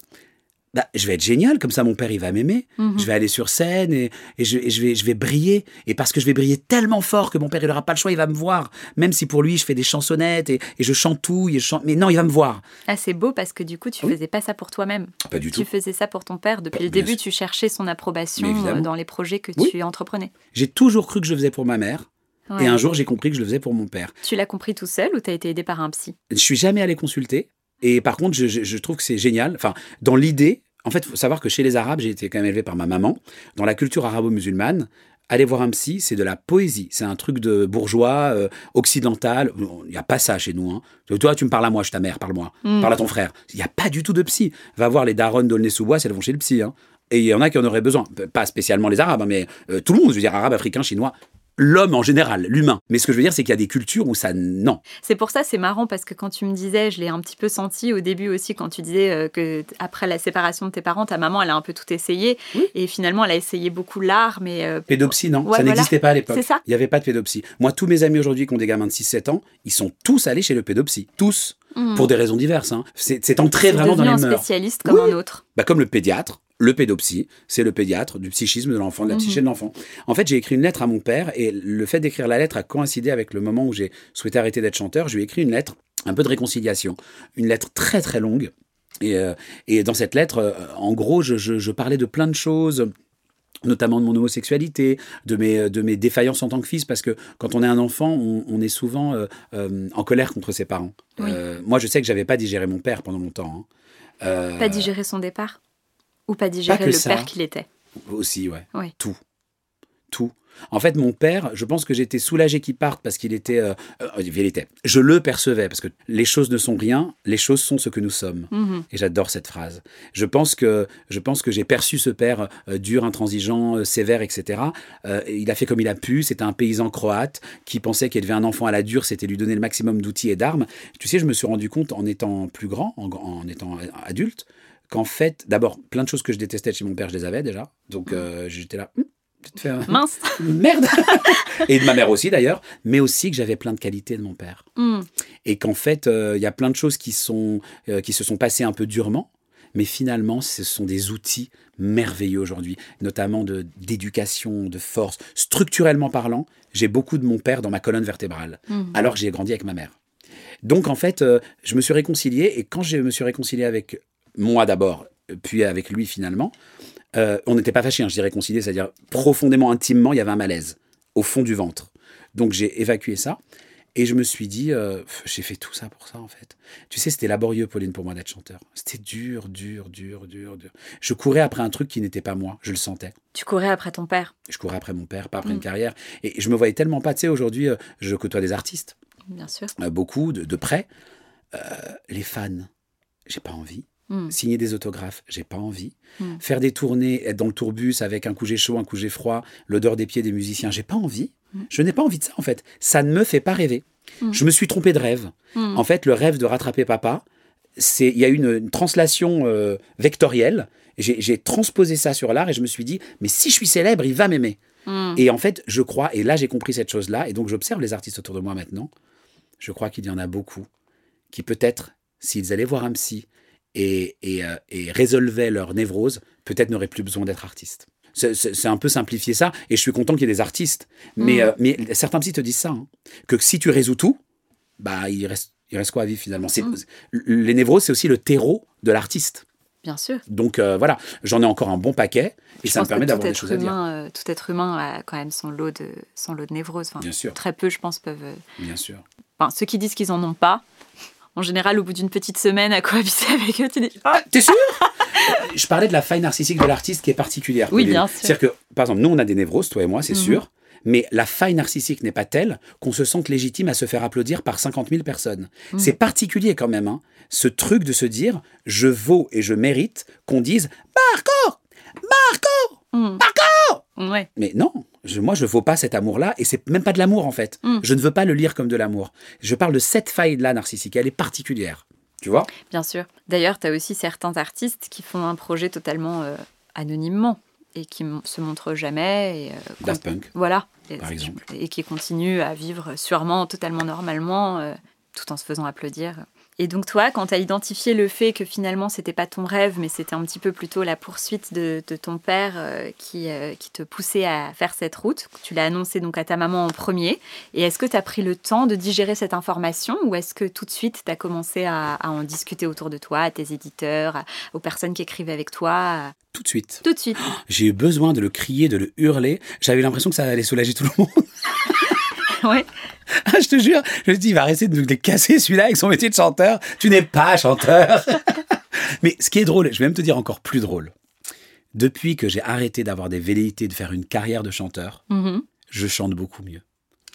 S3: Bah, je vais être génial, comme ça mon père il va m'aimer.
S1: Mhm.
S3: Je vais aller sur scène et, et je, et je vais, je vais briller. Et parce que je vais briller tellement fort que mon père il n'aura pas le choix, il va me voir. Même si pour lui je fais des chansonnettes et, et je chantouille. Et je chante... Mais non, il va me voir.
S1: Ah, c'est beau parce que du coup, tu
S3: Oui.
S1: faisais pas ça pour toi-même.
S3: Pas du
S1: Tu faisais ça pour ton père. Depuis
S3: Bah,
S1: le début,
S3: sûr.
S1: tu cherchais son approbation euh, dans les projets que
S3: Oui.
S1: tu entreprenais.
S3: J'ai toujours cru que je faisais pour ma mère.
S1: Ouais.
S3: Et un jour j'ai compris que je le faisais pour mon père.
S1: Tu l'as compris tout seul ou t'as été aidé par un psy?
S3: Je suis jamais allé consulter. Et par contre, je, je- je trouve que c'est génial. Enfin, dans l'idée, en fait, il faut savoir que chez les Arabes, j'ai été quand même élevé par ma maman. Dans la culture arabo-musulmane, aller voir un psy, c'est de la poésie. C'est un truc de bourgeois, euh, occidental. Il n'y a pas ça chez nous. hein. Toi, tu me parles à moi, je suis ta mère, parle-moi.
S1: Mm.
S3: Parle à ton frère. Il n'y a pas du tout de psy. Va voir les darons d'Aulnay-sous-Bois, elles vont chez le psy. hein. Et il y en a qui en auraient besoin. Pas spécialement les Arabes, hein, mais euh, tout le monde. Je veux dire, Arabes, Africains, Chinois. L'homme en général, l'humain. Mais ce que je veux dire, c'est qu'il y a des cultures où ça. Non.
S1: C'est pour ça, c'est marrant parce que quand tu me disais, je l'ai un petit peu senti au début aussi, quand tu disais euh, que après la séparation de tes parents, ta maman, elle a un peu tout essayé.
S3: Oui.
S1: Et finalement, elle a essayé beaucoup l'art, mais euh,
S3: Pédopsie, non,
S1: Ouais,
S3: ça
S1: voilà.
S3: n'existait pas à l'époque.
S1: C'est ça.
S3: Il n'y avait pas de pédopsie. Moi, tous mes amis aujourd'hui qui ont des gamins de 6-7 ans, ils sont tous allés chez le pédopsie. Tous.
S1: hmm,
S3: Pour des raisons diverses. hein. C'est entré vraiment dans les
S1: un
S3: mœurs.
S1: spécialiste comme
S3: Oui.
S1: un autre.
S3: Bah, comme le pédiatre, le pédopsie, c'est le pédiatre du psychisme de l'enfant, de la
S1: Mhm.
S3: psyché de l'enfant. En fait, j'ai écrit une lettre à mon père et le fait d'écrire la lettre a coïncidé avec le moment où j'ai souhaité arrêter d'être chanteur. Je lui ai écrit une lettre, un peu de réconciliation. Une lettre très très longue. Et, euh, et dans cette lettre, euh, en gros, je, je- je parlais de plein de choses notamment de mon homosexualité, de mes, de mes défaillances en tant que fils, parce que quand on est un enfant, on, on est souvent euh, euh, en colère contre ses parents.
S1: Oui.
S3: Euh, moi, je sais que j'avais pas digéré mon père pendant longtemps. hein. Euh,
S1: Pas digérer son départ? Ou pas digérer le
S3: ça.
S1: père qu'il était
S3: Aussi, ouais. Tout. Tout. En fait, mon père, je pense que j'étais soulagé qu'il parte parce qu'il était, euh, euh, il était. Je le percevais parce que les choses ne sont rien, les choses sont ce que nous sommes.
S1: Mhm.
S3: Et j'adore cette phrase. Je pense que je pense que j'ai perçu ce père euh, dur, intransigeant, euh, sévère, etc. Et il a fait comme il a pu. C'était un paysan croate qui pensait qu'élever un enfant à la dure, c'était lui donner le maximum d'outils et d'armes. Tu sais, je me suis rendu compte en étant plus grand, en, en étant adulte, qu'en fait, d'abord, plein de choses que je détestais chez mon père, je les avais déjà. Donc euh, j'étais là. Hum, peut-être faire un-
S1: Mince
S3: Merde Et de ma mère aussi d'ailleurs, mais aussi que j'avais plein de qualités de mon père
S1: Hmm.
S3: et qu'en fait, euh, il y a plein de choses qui, sont, euh, qui se sont passées un peu durement, mais finalement, ce sont des outils merveilleux aujourd'hui, notamment de- d'éducation, de, force. Structurellement parlant, j'ai beaucoup de mon père dans ma colonne vertébrale,
S1: Mhm.
S3: alors que j'ai grandi avec ma mère. Donc en fait, euh, je me suis réconcilié, et quand je me suis réconcilié avec moi d'abord, puis avec lui finalement, euh, on n'était pas fâchés, hein, je réconcilié, c'est-à-dire profondément, intimement, il y avait un malaise au fond du ventre. Donc j'ai évacué ça. Et je me suis dit, euh, j'ai fait tout ça pour ça en fait. Tu sais, c'était laborieux, Pauline, pour moi d'être chanteur. C'était dur, dur, dur, dur, dur. Je courais après un truc qui n'était pas moi, je le sentais.
S1: Tu courais après ton père,
S3: Je courais après mon père, pas après
S1: Mm.
S3: une carrière. Et je me voyais tellement pas, tu sais, aujourd'hui, euh, je côtoie des artistes,
S1: bien sûr.
S3: euh, beaucoup, de, de près. Les fans, j'ai pas envie.
S1: Hmm.
S3: Signer des autographes, j'ai pas envie.
S1: Mm.
S3: Faire des tournées, être dans le tourbus avec un coup j'ai chaud, un coup j'ai froid, l'odeur des pieds des musiciens, j'ai pas envie.
S1: Mm.
S3: Je n'ai pas envie de ça en fait. Ça ne me fait pas rêver.
S1: Mm.
S3: Je me suis trompé de rêve. En fait, le rêve de rattraper papa, c'est il y a eu une, une translation euh, vectorielle. J'ai transposé ça sur l'art et je me suis dit, mais si je suis célèbre, il va m'aimer. Et en fait, je crois, et là j'ai compris cette chose-là, et donc j'observe les artistes autour de moi maintenant, je crois qu'il y en a beaucoup qui peut-être, s'ils allaient voir un psy et, et, euh, et résolvaient leur névrose, peut-être n'auraient plus besoin d'être artistes. C'est- un peu simplifier ça, et je suis content qu'il y ait des artistes. Mais,
S1: Mm.
S3: euh, mais certains psys te disent ça, hein, que si tu résous tout, bah il reste, il reste quoi à vivre finalement?
S1: Mm.
S3: Les névroses, c'est aussi le terreau de l'artiste.
S1: Bien sûr.
S3: Donc euh, voilà, j'en ai encore un bon paquet et
S1: Je
S3: ça me permet d'avoir des choses à dire.
S1: euh, tout être humain a quand même son lot de, son lot de névrose. Enfin,
S3: Bien sûr.
S1: Très peu, je pense, peuvent.
S3: Bien sûr.
S1: Enfin, ceux qui disent qu'ils en ont pas, en général, au bout d'une petite semaine à cohabiter avec eux, tu dis
S3: Ah, t'es sûr? Je parlais de la faille narcissique de l'artiste qui est particulière.
S1: Oui, bien sûr.
S3: C'est-à-dire que, par exemple, nous, on a des névroses, toi et moi, c'est
S1: Mhm.
S3: sûr. Mais la faille narcissique n'est pas telle qu'on se sente légitime à se faire applaudir par 50 000 personnes.
S1: Mhm.
S3: C'est particulier quand même, hein, ce truc de se dire je vaux et je mérite qu'on dise Marco Marco
S1: Hmm. Ouais.
S3: Mais non, je- moi je vaux pas cet amour-là et c'est même pas de l'amour en fait.
S1: Mm.
S3: Je ne veux pas le lire comme de l'amour. Je parle de cette faille-là narcissique, elle est particulière. Tu vois?
S1: Bien sûr. D'ailleurs, tu as aussi certains artistes qui font un projet totalement euh, anonymement et qui se montrent jamais. Et, euh,
S3: Daft Punk.
S1: Voilà. Et,
S3: Par exemple.
S1: Et qui continuent à vivre sûrement, totalement normalement, euh, tout en se faisant applaudir. Et donc toi, quand tu as identifié le fait que finalement c'était pas ton rêve, mais c'était un petit peu plutôt la poursuite de, de ton père euh, qui, euh, qui te poussait à faire cette route, tu l'as annoncé donc à ta maman en premier, et est-ce que tu as pris le temps de digérer cette information ou est-ce que tout de suite tu as commencé à, à en discuter autour de toi, à tes éditeurs, à- aux personnes qui écrivaient avec toi
S3: Tout de suite.
S1: Tout de suite.
S3: J'ai eu besoin de le crier, de le hurler. J'avais l'impression que ça allait soulager tout le monde.
S1: ouais.
S3: Ah, je te jure, je dis, il va rester de nous les casser celui-là avec son métier de chanteur. Tu n'es pas chanteur. Mais ce qui est drôle, je vais même te dire encore plus drôle. Depuis que j'ai arrêté d'avoir des velléités de faire une carrière de chanteur,
S1: Mhm.
S3: je chante beaucoup mieux.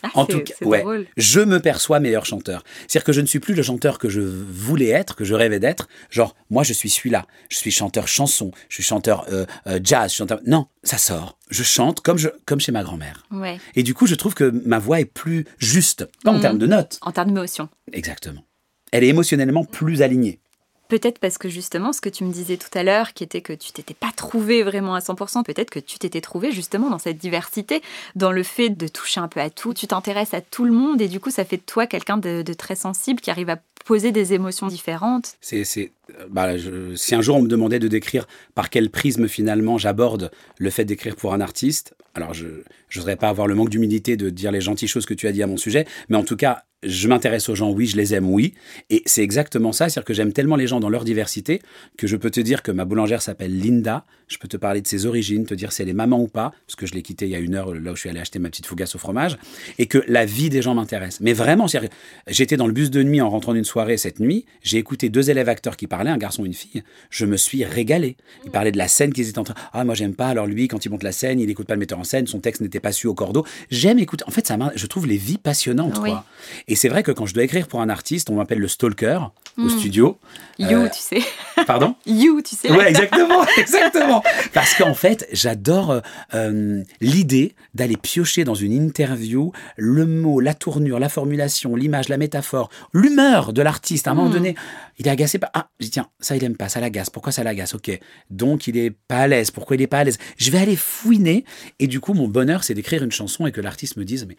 S1: Ah,
S3: En tout cas, ouais,
S1: drôle.
S3: je me perçois meilleur chanteur. C'est-à-dire que je ne suis plus le chanteur que je voulais être, que je rêvais d'être. Genre, moi, je suis celui-là. Je suis chanteur chanson, je suis chanteur euh, euh, jazz, chanteur... Non, ça sort. Je chante comme, je, comme chez ma grand-mère.
S1: Ouais.
S3: Et du coup, je trouve que ma voix est plus juste, pas en
S1: Mhm.
S3: termes de notes.
S1: En termes d'émotion.
S3: Exactement. Elle est émotionnellement plus alignée.
S1: Peut-être parce que justement, ce que tu me disais tout à l'heure, qui était que tu t'étais pas trouvé vraiment à 100%, peut-être que tu t'étais trouvé justement dans cette diversité, dans le fait de toucher un peu à tout. Tu t'intéresses à tout le monde et du coup, ça fait de toi quelqu'un de, très sensible qui arrive à poser des émotions différentes.
S3: C'est, c'est, bah, si un jour on me demandait de décrire par quel prisme finalement j'aborde le fait d'écrire pour un artiste, alors je ne voudrais pas avoir le manque d'humilité de dire les gentilles choses que tu as dit à mon sujet, mais en tout cas, je m'intéresse aux gens, oui, je les aime, oui. Et c'est exactement ça, c'est-à-dire que j'aime tellement les gens dans leur diversité que je peux te dire que ma boulangère s'appelle Linda, je peux te parler de ses origines, te dire si elle est maman ou pas, parce que je l'ai quittée il y a une heure, là où je suis allé acheter ma petite fougasse au fromage, et que la vie des gens m'intéresse. Mais vraiment, c'est-à-dire, j'étais dans le bus de nuit en rentrant d'une soirée cette nuit, j'ai écouté deux élèves acteurs qui parlaient, un garçon et une fille, je me suis régalé. Ils parlaient de la scène qu'ils étaient en train. Ah, moi j'aime pas, alors lui, quand il monte la scène, il écoute pas le metteur en scène, son texte n'était pas su au cordeau. J'aime écouter. En fait, ça je trouve les vies passionnantes,
S1: Oui.
S3: quoi. Et c'est vrai que quand je dois écrire pour un artiste, on m'appelle le stalker au
S1: Mm.
S3: studio.
S1: You,
S3: Euh,
S1: tu sais.
S3: Pardon?
S1: You, tu sais.
S3: Ouais, exactement, exactement. Parce qu'en fait, j'adore euh, l'idée d'aller piocher dans une interview le mot, la tournure, la formulation, l'image, la métaphore, l'humeur de l'artiste. À un moment
S1: Mm.
S3: donné, il est agacé par ah, tiens, ça il aime pas, ça l'agace. Pourquoi ça l'agace? Ok, donc il est pas à l'aise. Pourquoi il est pas à l'aise? Je vais aller fouiner et du coup, mon bonheur, c'est d'écrire une chanson et que l'artiste me dise mais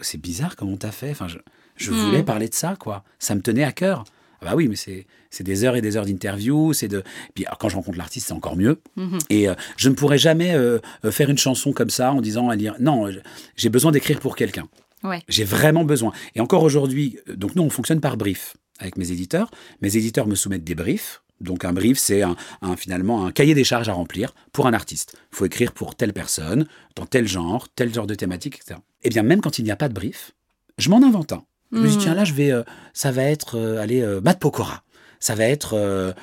S3: c'est bizarre comment t'as fait. Enfin, je, je
S1: Mm.
S3: voulais parler de ça, quoi. Ça me tenait à cœur. Ah bah oui, mais c'est des heures et des heures d'interview, c'est de puis alors, quand je rencontre l'artiste, c'est encore mieux.
S1: Mhm.
S3: Et euh, je ne pourrais jamais euh, euh, faire une chanson comme ça en disant à lire non, j'ai besoin d'écrire pour quelqu'un.
S1: Ouais.
S3: J'ai vraiment besoin. Et encore aujourd'hui, donc nous on fonctionne par brief avec mes éditeurs. Mes éditeurs me soumettent des briefs. Donc un brief, c'est un, un- finalement un cahier des charges à remplir pour un artiste. Il faut écrire pour telle personne, dans tel genre, tel genre de thématique, etc. Et bien même quand il n'y a pas de brief, je m'en invente un. Je me dis
S1: Mhm.
S3: tiens là je vais, euh, ça va être euh, allez euh, Matt Pokora. Ça va être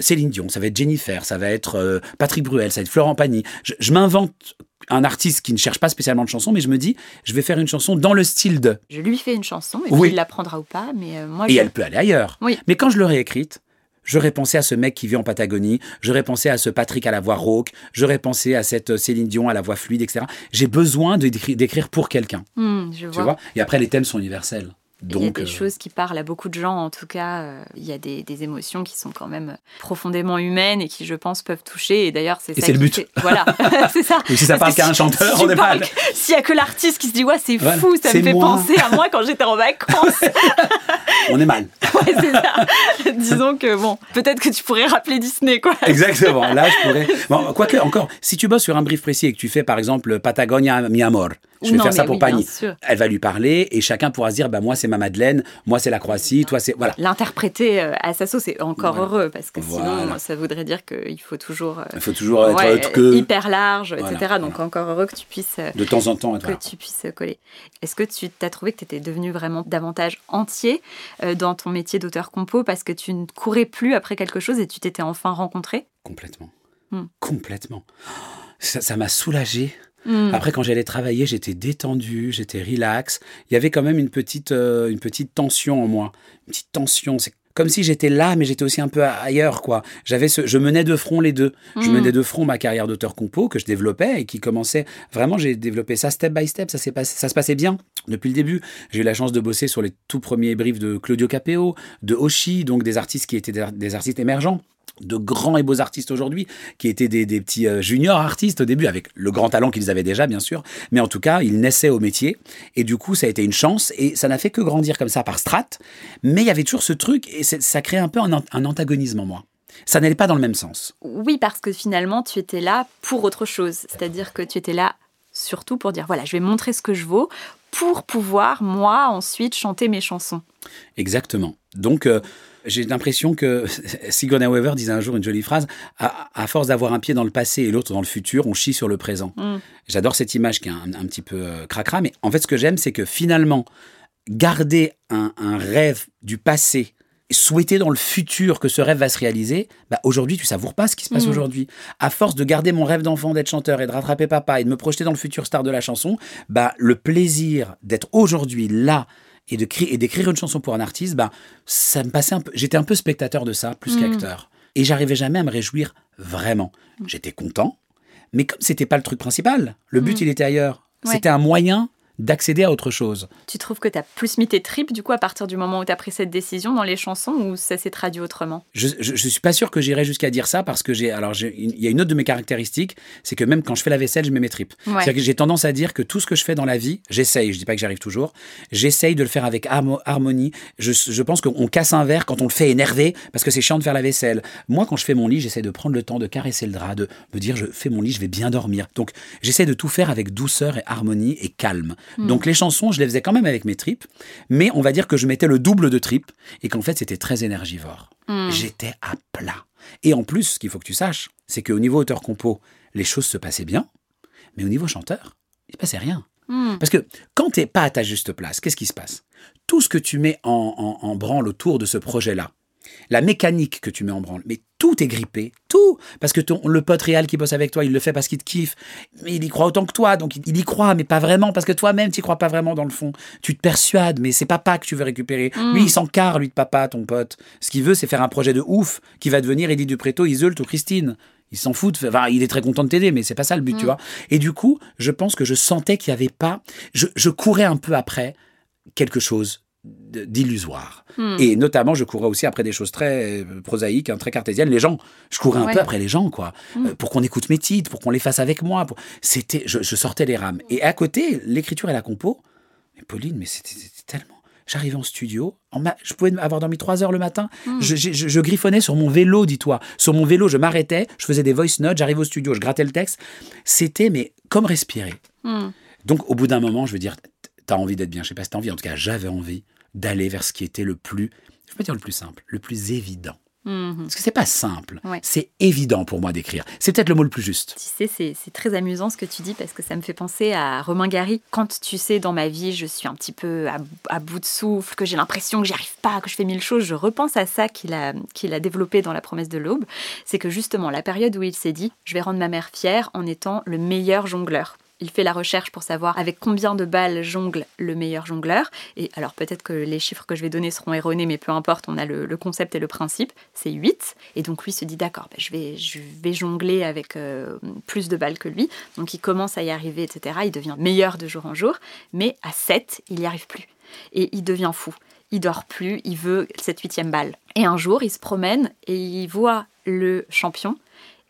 S3: Céline Dion, ça va être Jennifer, ça va être Patrick Bruel, ça va être Florent Pagny. Je, je m'invente un artiste qui ne cherche pas spécialement de chanson, mais je me dis, je vais faire une chanson dans le style de.
S1: Je lui fais une chanson et
S3: Oui.
S1: puis il la prendra ou pas, mais moi
S3: Et
S1: je...
S3: elle peut aller ailleurs.
S1: Oui.
S3: Mais quand je l'aurais écrite, j'aurais pensé à ce mec qui vit en Patagonie, j'aurais pensé à ce Patrick à la voix rauque, j'aurais pensé à cette euh, Céline Dion à la voix fluide, etc. J'ai besoin d'écrire pour quelqu'un,
S1: Hmm, je
S3: tu vois? Et après, les thèmes sont universels.
S1: Il y a
S3: Donc,
S1: des
S3: euh,
S1: choses qui parlent à beaucoup de gens, en tout cas. euh, il y a des, des émotions qui sont quand même profondément humaines et qui, je pense, peuvent toucher. Et d'ailleurs, c'est
S3: Et
S1: ça.
S3: c'est le but.
S1: Voilà, c'est ça.
S3: ou si ça parle qu'à un chanteur,
S1: si
S3: on est mal.
S1: S'il y a que l'artiste qui se dit, ouais, c'est
S3: Voilà,
S1: fou, ça me fait
S3: moi.
S1: penser à moi quand j'étais en vacances.
S3: On est mal.
S1: Ouais, c'est ça. Disons que, bon, peut-être que tu pourrais rappeler Disney, quoi.
S3: Exactement. Là, je pourrais. Bon, quoique, encore, si tu bosses sur un brief précis et que tu fais, par exemple, Patagonia, mi amor, Je vais
S1: Non,
S3: faire ça pour
S1: oui,
S3: Pani. Elle va lui parler et chacun pourra se dire bah moi c'est ma Madeleine, moi c'est la Croatie, toi c'est voilà.
S1: L'interpréter euh, à sa sauce, c'est encore
S3: Voilà.
S1: heureux parce que
S3: Voilà.
S1: sinon, ça voudrait dire qu'il faut toujours euh,
S3: Il faut toujours être
S1: ouais,
S3: autre que
S1: hyper large, etc. Donc encore heureux que tu puisses euh,
S3: de temps en temps. être-
S1: que tu puisses coller. Est-ce que tu t'as trouvé que tu étais devenu vraiment davantage entier dans ton métier d'auteur-compo parce que tu ne courais plus après quelque chose et tu t'étais enfin rencontré
S3: Complètement.
S1: Hmm.
S3: Complètement. Ça ça m'a soulagé.
S1: Hmm.
S3: Après, quand j'allais travailler, j'étais détendu, j'étais relax. Il y avait quand même une petite, euh, une petite tension en moi. Une petite tension. C'est comme si j'étais là, mais j'étais aussi un peu ailleurs, quoi. J'avais ce, je menais de front les deux. Je
S1: Mm.
S3: menais de front ma carrière d'auteur compo que je développais et qui commençait vraiment. J'ai développé ça step by step. Ça s'est passé, ça se passait bien depuis le début. J'ai eu la chance de bosser sur les tout premiers briefs de Claudio Capeo, de Oshi, donc des artistes qui étaient des artistes émergents de grands et beaux artistes aujourd'hui, qui étaient des, des petits euh, juniors artistes au début, avec le grand talent qu'ils avaient déjà, bien sûr. Mais en tout cas, ils naissaient au métier. Et du coup, ça a été une chance. Et ça n'a fait que grandir comme ça par strat. Mais il y avait toujours ce truc, et ça créait un peu un antagonisme en moi. Ça n'allait pas dans le même sens.
S1: Oui, parce que finalement, tu étais là pour autre chose. C'est-à-dire que tu étais là surtout pour dire voilà, je vais montrer ce que je vaux pour pouvoir, moi, ensuite, chanter mes chansons.
S3: Exactement. Donc, euh, j'ai l'impression que Sigourney Weaver disait un jour une jolie phrase à, à force d'avoir un pied dans le passé et l'autre dans le futur, on chie sur le présent.
S1: Mm.
S3: J'adore cette image qui est un, un petit peu euh, cracra, mais en fait, ce que j'aime, c'est que finalement, garder un, un rêve du passé, souhaiter dans le futur que ce rêve va se réaliser, bah aujourd'hui, tu savoures pas ce qui se passe
S1: Mhm.
S3: aujourd'hui. À force de garder mon rêve d'enfant d'être chanteur et de rattraper papa et de me projeter dans le futur star de la chanson, bah le plaisir d'être aujourd'hui là et de et d'écrire une chanson pour un artiste, bah ça me passait un peu. J'étais un peu spectateur de ça plus
S1: Mhm.
S3: qu'acteur. Et j'arrivais jamais à me réjouir vraiment. J'étais content, mais comme c'était pas le truc principal, le but
S1: Mhm.
S3: il était ailleurs.
S1: Ouais.
S3: C'était un moyen d'accéder à autre chose.
S1: Tu trouves que tu as plus mis tes tripes, du coup, à partir du moment où tu as pris cette décision dans les chansons, ou ça s'est traduit autrement?
S3: Je, je suis pas sûr que j'irais jusqu'à dire ça parce que j'ai alors il y a une autre de mes caractéristiques, c'est que même quand je fais la vaisselle, je mets mes tripes.
S1: Ouais.
S3: C'est-à-dire que j'ai tendance à dire que tout ce que je fais dans la vie, j'essaye, je dis pas que j'arrive toujours, j'essaye de le faire avec harmo- harmonie. Je, je pense qu'on casse un verre quand on le fait énervé parce que c'est chiant de faire la vaisselle. Moi, quand je fais mon lit, j'essaie de prendre le temps de caresser le drap, de me dire je fais mon lit, je vais bien dormir. Donc j'essaie de tout faire avec douceur et harmonie et calme. Donc les chansons, je les faisais quand même avec mes tripes, mais on va dire que je mettais le double de tripes et qu'en fait c'était très énergivore.
S1: Hmm.
S3: J'étais à plat. Et en plus, ce qu'il faut que tu saches, c'est qu'au niveau auteur-compo, les choses se passaient bien, mais au niveau chanteur, il ne passait rien.
S1: Hmm.
S3: Parce que quand tu n'es pas à ta juste place, qu'est-ce qui se passe? Tout ce que tu mets en, en- en branle autour de ce projet-là, la mécanique que tu mets en branle, mais tout est grippé, tout Parce que ton, le pote réel qui bosse avec toi, il le fait parce qu'il te kiffe, mais il y croit autant que toi, donc il, il y croit, mais pas vraiment, parce que toi-même, tu crois pas vraiment dans le fond. Tu te persuades, mais c'est papa que tu veux récupérer.
S1: Mm.
S3: Lui, il s'encarre, lui, de papa, ton pote. Ce qu'il veut, c'est faire un projet de ouf qui va devenir Eddie Dupréto, Iseult ou Christine. Il s'en fout, de- enfin, il est très content de t'aider, mais c'est pas ça le but, tu vois. Et du coup, je pense que je sentais qu'il y avait pas, je, je courais un peu après quelque chose d'illusoire.
S1: Hmm.
S3: Et notamment, je courais aussi après des choses très euh, prosaïques, hein, très cartésiennes. Les gens, je courais un
S1: Ouais.
S3: peu après les gens, quoi,
S1: Mm.
S3: Euh, pour qu'on écoute mes titres, pour qu'on les fasse avec moi. pour- C'était, je, je sortais les rames. Et à côté, l'écriture et la compo. Mais Pauline, mais c'était tellement. J'arrivais en studio, en ma- je pouvais avoir dormi trois heures le matin.
S1: Mm.
S3: Je, je- je- je griffonnais sur mon vélo, dis-toi. Sur mon vélo, je m'arrêtais, je faisais des voice notes, j'arrivais au studio, je grattais le texte. C'était, mais comme respirer.
S1: Hmm.
S3: Donc, au bout d'un moment, je veux dire, t'as envie d'être bien. Je sais pas si t'as envie. En tout cas, j'avais envie d'aller vers ce qui était le plus, je vais pas dire le plus simple, le plus évident.
S1: Mhm.
S3: Parce que c'est pas simple.
S1: Ouais.
S3: C'est évident pour moi d'écrire. C'est peut-être le mot le plus juste.
S1: Tu sais, c'est c'est très amusant ce que tu dis parce que ça me fait penser à Romain Gary. Quand tu sais, dans ma vie, je suis un petit peu à, à bout de souffle, que j'ai l'impression que j'y arrive pas, que je fais mille choses, je repense à ça qu'il a, qu'il a développé dans La promesse de l'aube. C'est que justement, la période où il s'est dit Je vais rendre ma mère fière en étant le meilleur jongleur. Il fait la recherche pour savoir avec combien de balles jongle le meilleur jongleur. Et alors peut-être que les chiffres que je vais donner seront erronés, mais peu importe, on a le, concept et le principe. C'est 8. Et donc lui se dit d'accord, bah, je, vais, je vais jongler avec euh, plus de balles que lui. Donc il commence à y arriver, etc. Il devient meilleur de jour en jour. Mais à 7, il n'y arrive plus. Et il devient fou. Il dort plus, il veut cette huitième balle. Et un jour, il se promène et il voit le champion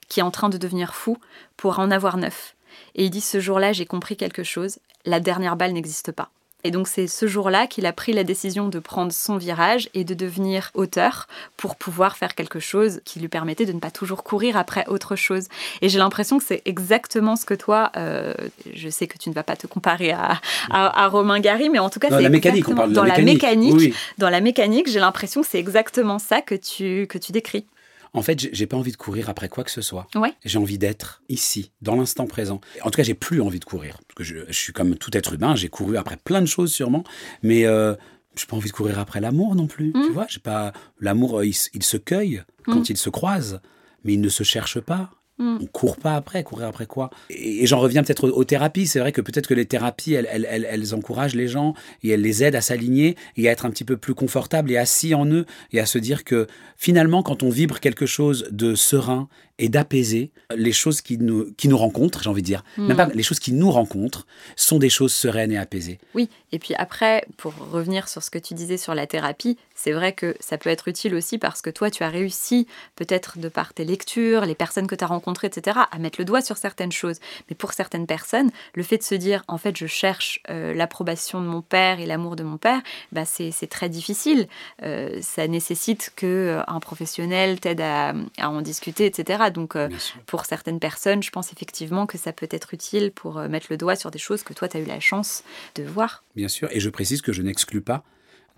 S1: qui est en train de devenir fou pour en avoir neuf. Et il dit ce jour-là, j'ai compris quelque chose, la dernière balle n'existe pas. Et donc c'est ce jour-là qu'il a pris la décision de prendre son virage et de devenir auteur pour pouvoir faire quelque chose qui lui permettait de ne pas toujours courir après autre chose. Et j'ai l'impression que c'est exactement ce que toi, euh, je sais que tu ne vas pas te comparer à, à, à Romain Gary, mais en tout cas
S3: Dans
S1: c'est
S3: la mécanique,
S1: dans
S3: la
S1: mécanique.
S3: Oui.
S1: Dans la mécanique, j'ai l'impression que c'est exactement ça que tu, que tu décris.
S3: En fait, j'ai- pas envie de courir après quoi que ce soit.
S1: Ouais.
S3: J'ai envie d'être ici, dans l'instant présent. En tout cas, j'ai plus envie de courir. Parce que je, je suis comme tout être humain, j'ai couru après plein de choses sûrement, mais euh, j'ai pas envie de courir après l'amour non plus. Tu vois, j'ai pas l'amour, euh, il, il se cueille quand il se croise, mais il ne se cherche pas.
S1: Mm.
S3: On court pas après, courir après quoi? Et, j'en reviens peut-être aux, aux thérapies. C'est vrai que peut-être que les thérapies, elles, elles, elles, elles encouragent les gens et elles les aident à s'aligner et à être un petit peu plus confortables et assis en eux et à se dire que finalement, quand on vibre quelque chose de serein et d'apaisé, les choses qui nous, qui nous rencontrent, j'ai envie de dire, même pas les choses qui nous rencontrent, sont des choses sereines et apaisées.
S1: Oui, et puis après, pour revenir sur ce que tu disais sur la thérapie, c'est vrai que ça peut être utile aussi parce que toi, tu as réussi, peut-être de par tes lectures, les personnes que tu as rencontrées, etc., à mettre le doigt sur certaines choses. Mais pour certaines personnes, le fait de se dire, en fait, je cherche euh, l'approbation de mon père et l'amour de mon père, bah, c'est c'est très difficile. Euh, ça nécessite que euh, un professionnel t'aide à, à en discuter, etc. Donc, euh, pour certaines personnes, je pense effectivement que ça peut être utile pour euh, mettre le doigt sur des choses que toi, tu as eu la chance de voir.
S3: Bien sûr, et je précise que je n'exclus pas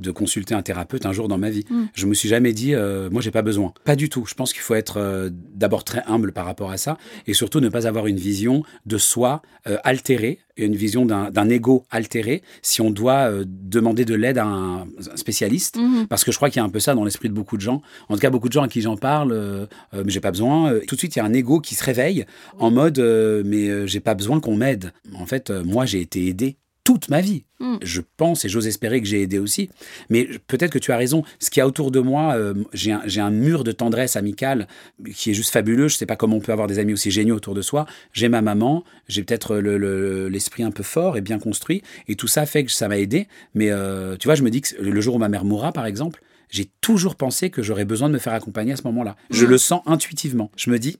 S3: de consulter un thérapeute un jour dans ma vie.
S1: Mm.
S3: Je me suis jamais dit, euh, moi j'ai pas besoin. Pas du tout. Je pense qu'il faut être euh, d'abord très humble par rapport à ça, et surtout ne pas avoir une vision de soi euh, altérée, et une vision d'un d'un ego altéré, si on doit euh, demander de l'aide à un, spécialiste.
S1: Mhm.
S3: Parce que je crois qu'il y a un peu ça dans l'esprit de beaucoup de gens. En tout cas, beaucoup de gens à qui j'en parle, euh, mais j'ai pas besoin. Tout de suite, il y a un ego qui se réveille en mode, mais j'ai pas besoin qu'on m'aide. En fait, moi, j'ai été aidé toute ma vie.
S1: Mm.
S3: Je pense et j'ose espérer que j'ai aidé aussi. Mais peut-être que tu as raison. Ce qu'il y a autour de moi, euh, j'ai un, mur de tendresse amicale qui est juste fabuleux. Je sais pas comment on peut avoir des amis aussi géniaux autour de soi. J'ai ma maman, j'ai peut-être le- le- l'esprit un peu fort et bien construit. Et tout ça fait que ça m'a aidé. Mais euh, tu vois, je me dis que le jour où ma mère mourra, par exemple, j'ai toujours pensé que j'aurais besoin de me faire accompagner à ce moment-là. Je
S1: Mm.
S3: le sens intuitivement. Je me dis,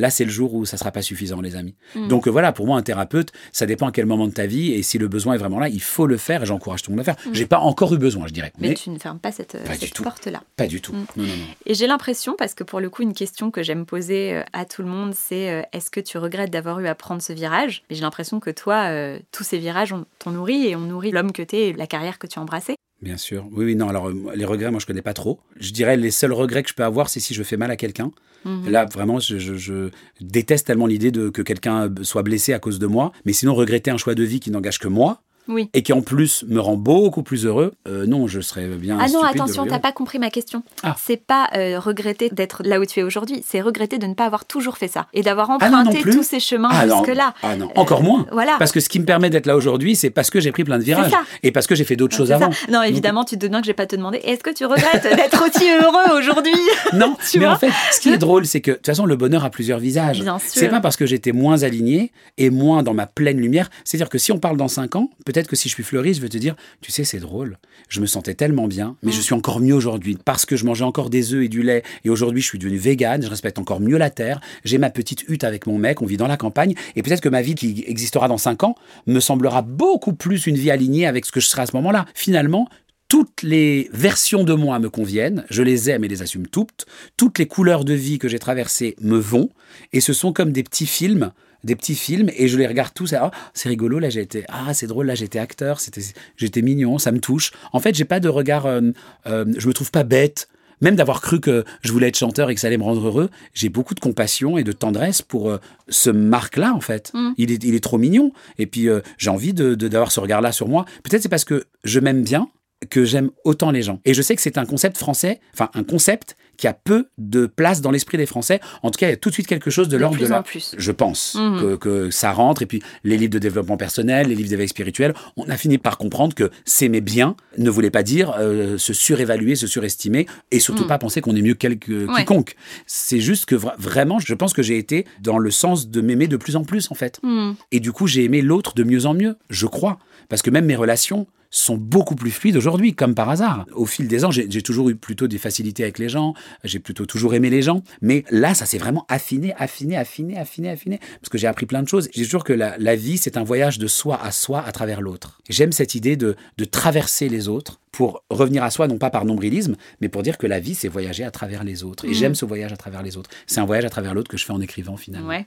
S3: là, c'est le jour où ça sera pas suffisant, les amis.
S1: Mm.
S3: Donc euh, voilà, pour moi, un thérapeute, ça dépend à quel moment de ta vie. Et si le besoin est vraiment là, il faut le faire. Et j'encourage tout le monde à le faire. J'ai pas encore eu besoin, je dirais.
S1: Mais,
S3: Mais,
S1: tu ne fermes pas cette, porte-là.
S3: pas du tout.
S1: Mm.
S3: Non, non, non.
S1: Et j'ai l'impression, parce que pour le coup, une question que j'aime poser euh, à tout le monde, c'est euh, est-ce que tu regrettes d'avoir eu à prendre ce virage? Mais j'ai l'impression que toi, euh, tous ces virages on- t'ont nourri et ont nourri l'homme que tu es et la carrière que tu as embrassée.
S3: Bien sûr. Oui, oui, non. Alors, euh, les regrets, moi, je connais pas trop. Je dirais les seuls regrets que je peux avoir, c'est si je fais mal à quelqu'un.
S1: Mhm.
S3: Là, vraiment, je, je- je déteste tellement l'idée de que quelqu'un euh, soit blessé à cause de moi. Mais sinon, regretter un choix de vie qui n'engage que moi
S1: Oui.
S3: et qui en plus me rend beaucoup plus heureux, euh, non, je serais bien.
S1: Ah non, attention, t'as pas compris ma question.
S3: Ah.
S1: C'est pas euh, regretter d'être là où tu es aujourd'hui, c'est regretter de ne pas avoir toujours fait ça et d'avoir
S3: Ah non, non
S1: emprunté tous ces chemins
S3: Ah
S1: jusque-là.
S3: ah non, encore moins.
S1: Voilà.
S3: Parce que ce qui me permet d'être là aujourd'hui, c'est parce que j'ai pris plein de virages
S1: ça.
S3: et parce que j'ai fait d'autres choses
S1: ça.
S3: avant.
S1: Non, évidemment, tu te bien que je vais pas te demander est-ce que tu regrettes d'être aussi heureux aujourd'hui?
S3: Non,
S1: Tu
S3: mais
S1: vois
S3: en fait, ce qui est drôle, c'est que de toute façon, le bonheur a plusieurs visages.
S1: Bien sûr.
S3: C'est pas parce que j'étais moins aligné et moins dans ma pleine lumière. C'est-à-dire que si on parle dans 5 ans, peut-être que si je suis fleuri, je vais te dire, tu sais, c'est drôle. Je me sentais tellement bien, mais je suis encore mieux aujourd'hui parce que je mangeais encore des œufs et du lait. Et aujourd'hui, je suis devenu végane, je respecte encore mieux la terre. J'ai ma petite hutte avec mon mec, on vit dans la campagne. Et peut-être que ma vie qui existera dans 5 ans me semblera beaucoup plus une vie alignée avec ce que je serai à ce moment-là. Finalement, toutes les versions de moi me conviennent, je les aime et les assume toutes, toutes les couleurs de vie que j'ai traversées me vont, et ce sont comme des petits films, des petits films, et je les regarde tous, et, ah, c'est rigolo, là j'ai été, ah c'est drôle, là j'étais acteur, c'était, j'étais mignon, ça me touche. En fait, j'ai pas de regard, euh, euh, je me trouve pas bête, même d'avoir cru que je voulais être chanteur et que ça allait me rendre heureux, j'ai beaucoup de compassion et de tendresse pour euh, ce Marc-là, en fait.
S1: Mm.
S3: Il, est, il est trop mignon. Et puis, euh, j'ai envie de, de- d'avoir ce regard-là sur moi. Peut-être c'est parce que je m'aime bien que j'aime autant les gens. Et je sais que c'est un concept français, enfin un concept qui a peu de place dans l'esprit des Français. En tout cas, il y a tout de suite quelque chose de, l'ordre de
S1: plus
S3: la...
S1: en plus.
S3: Je pense
S1: Mhm.
S3: que, que ça rentre. Et puis, les livres de développement personnel, les livres d'éveil spirituel, on a fini par comprendre que s'aimer bien ne voulait pas dire euh, se surévaluer, se surestimer, et surtout
S1: Mhm.
S3: pas penser qu'on est mieux que quelque-
S1: Ouais.
S3: quiconque. C'est juste que vra- vraiment, je pense que j'ai été dans le sens de m'aimer de plus en plus, en fait.
S1: Hmm.
S3: Et du coup, j'ai aimé l'autre de mieux en mieux, je crois. Parce que même mes relations sont beaucoup plus fluides aujourd'hui, comme par hasard. Au fil des ans, j'ai toujours eu plutôt des facilités avec les gens, j'ai plutôt toujours aimé les gens, mais là, ça s'est vraiment affiné, affiné, affiné, affiné, affiné, parce que j'ai appris plein de choses. J'ai toujours que la, la vie, c'est un voyage de soi à soi à travers l'autre. J'aime cette idée de, de traverser les autres pour revenir à soi, non pas par nombrilisme, mais pour dire que la vie, c'est voyager à travers les autres. Et
S1: Mhm.
S3: j'aime ce voyage à travers les autres. C'est un voyage à travers l'autre que je fais en écrivant finalement.
S1: Ouais,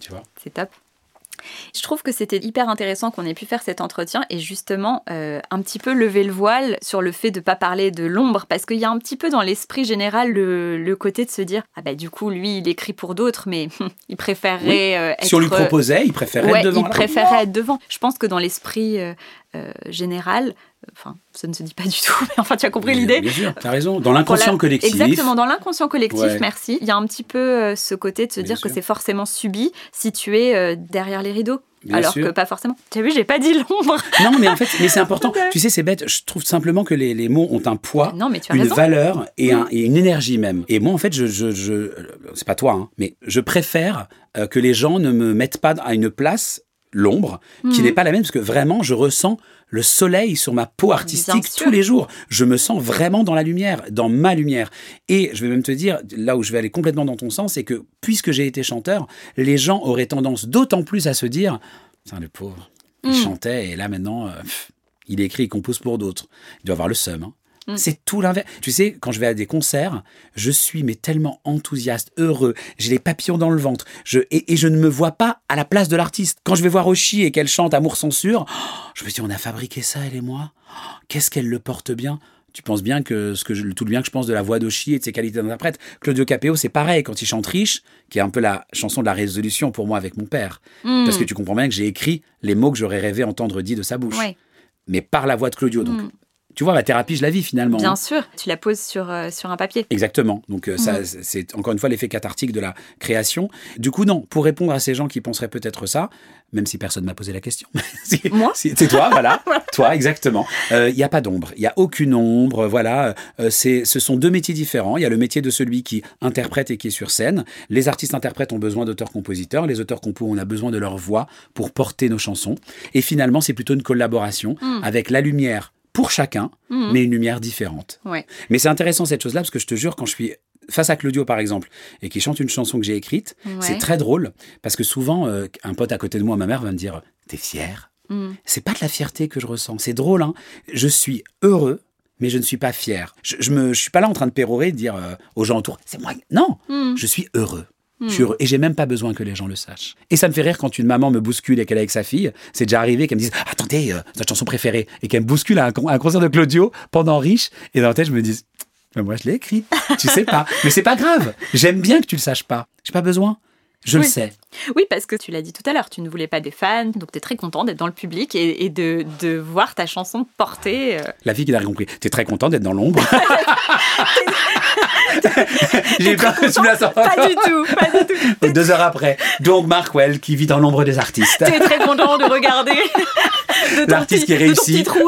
S3: Tu vois?
S1: C'est top. Je trouve que c'était hyper intéressant qu'on ait pu faire cet entretien et justement euh, un petit peu lever le voile sur le fait de pas parler de l'ombre parce qu'il y a un petit peu dans l'esprit général le, le côté de se dire ah bah du coup lui il écrit pour d'autres mais il préférerait euh, être
S3: Si on lui proposait, il préférait
S1: Ouais,
S3: être devant.
S1: il préférait être devant. Je pense que dans l'esprit euh, euh, général, enfin, ça ne se dit pas du tout, mais enfin, tu as compris l'idée.
S3: Bien sûr, t'as raison. Dans l'inconscient collectif.
S1: Exactement, dans l'inconscient collectif,
S3: Ouais.
S1: merci. Il y a un petit peu euh, ce côté de se
S3: Bien
S1: dire que c'est forcément subi si tu es euh, derrière les rideaux.
S3: Bien
S1: alors
S3: sûr.
S1: que pas forcément. Tu as vu, j'ai pas dit l'ombre.
S3: Non, mais en fait, mais c'est important. Tu sais, c'est bête. Je trouve simplement que les, les mots ont un poids,
S1: Non, mais tu as
S3: une
S1: raison.
S3: valeur et, un- et une énergie même. Et moi, en fait, je, je, je c'est pas toi, hein, mais je préfère euh, que les gens ne me mettent pas à une place l'ombre qui
S1: Mhm.
S3: n'est pas la même parce que vraiment, je ressens le soleil sur ma peau artistique tous les jours. Je me sens vraiment dans la lumière, dans ma lumière. Et je vais même te dire, là où je vais aller complètement dans ton sens, c'est que puisque j'ai été chanteur, les gens auraient tendance d'autant plus à se dire, Putain, le pauvre, il
S1: Mm.
S3: chantait et là maintenant, euh, il écrit, il compose pour d'autres. Il doit avoir le seum. hein.
S1: Mm.
S3: C'est tout l'inverse. Tu sais, quand je vais à des concerts, je suis mais tellement enthousiaste, heureux. J'ai les papillons dans le ventre. Je, et, et je ne me vois pas à la place de l'artiste. Quand je vais voir Oshi et qu'elle chante Amour censure, je me dis, on a fabriqué ça, elle et moi. Qu'est-ce qu'elle le porte bien. Tu penses bien que, ce que je- tout le bien que je pense de la voix d'Oshi et de ses qualités d'interprète. Claudio Capéo, c'est pareil quand il chante Riche, qui est un peu la chanson de la résolution pour moi avec mon père.
S1: Hmm.
S3: Parce que tu comprends bien que j'ai écrit les mots que j'aurais rêvé entendre dit de sa bouche.
S1: Ouais,
S3: Mais par la voix de Claudio. Donc,
S1: Mm.
S3: Tu vois, ma thérapie, je la vis finalement.
S1: bien sûr. Tu la poses sur, euh, sur un papier.
S3: Exactement. Donc euh, ça,
S1: Mm.
S3: c'est encore une fois l'effet cathartique de la création. Du coup, non, pour répondre à ces gens qui penseraient peut-être ça, même si personne m'a posé la question. Si-
S1: Moi
S3: si- C'est toi, voilà. toi, exactement. Euh, Il n'y a pas d'ombre. Il n'y a aucune ombre. Voilà. Euh, c'est, ce sont deux métiers différents. Il y a le métier de celui qui interprète et qui est sur scène. Les artistes interprètes ont besoin d'auteurs-compositeurs. Les auteurs-compos, on a besoin de leur voix pour porter nos chansons. Et finalement, c'est plutôt une collaboration
S1: Mm.
S3: avec la lumière pour chacun,
S1: Mhm.
S3: mais une lumière différente.
S1: Ouais.
S3: Mais c'est intéressant cette chose-là parce que je te jure, quand je suis face à Claudio par exemple et qui chante une chanson que j'ai écrite,
S1: Ouais.
S3: c'est très drôle parce que souvent euh, un pote à côté de moi, ma mère va me dire "T'es fier
S1: Hmm.
S3: C'est pas de la fierté que je ressens, c'est drôle. Hein je suis heureux. Mais je ne suis pas fier. Je, je me, je suis pas là en train de pérorer, de dire euh, aux gens autour, c'est moi. Non,
S1: Hmm.
S3: je suis heureux. Je
S1: Hmm.
S3: suis heureux. Et j'ai même pas besoin que les gens le sachent. Et ça me fait rire quand une maman me bouscule et qu'elle est avec sa fille. C'est déjà arrivé qu'elle me dise Attendez, euh, notre chanson préférée. Et qu'elle me bouscule à un, con- à un concert de Claudio pendant Riche. Et dans la tête, je me dis Mais Moi, je l'ai écrit. tu sais pas. Mais c'est pas grave. J'aime bien que tu le saches pas. J'ai pas besoin. Je le sais.
S1: Oui, parce que tu l'as dit tout à l'heure, tu ne voulais pas des fans, donc tu es très content d'être dans le public et, et de, de voir ta chanson porter. euh,
S3: La fille qui n'a rien compris. T'es très content d'être dans l'ombre. J'ai peur que tu me la sors
S1: Pas du tout, pas du tout.
S3: Deux heures après. Donc, Markwell qui vit dans l'ombre des artistes.
S1: Tu es très content de regarder
S3: L'artiste qui réussit.
S1: trou.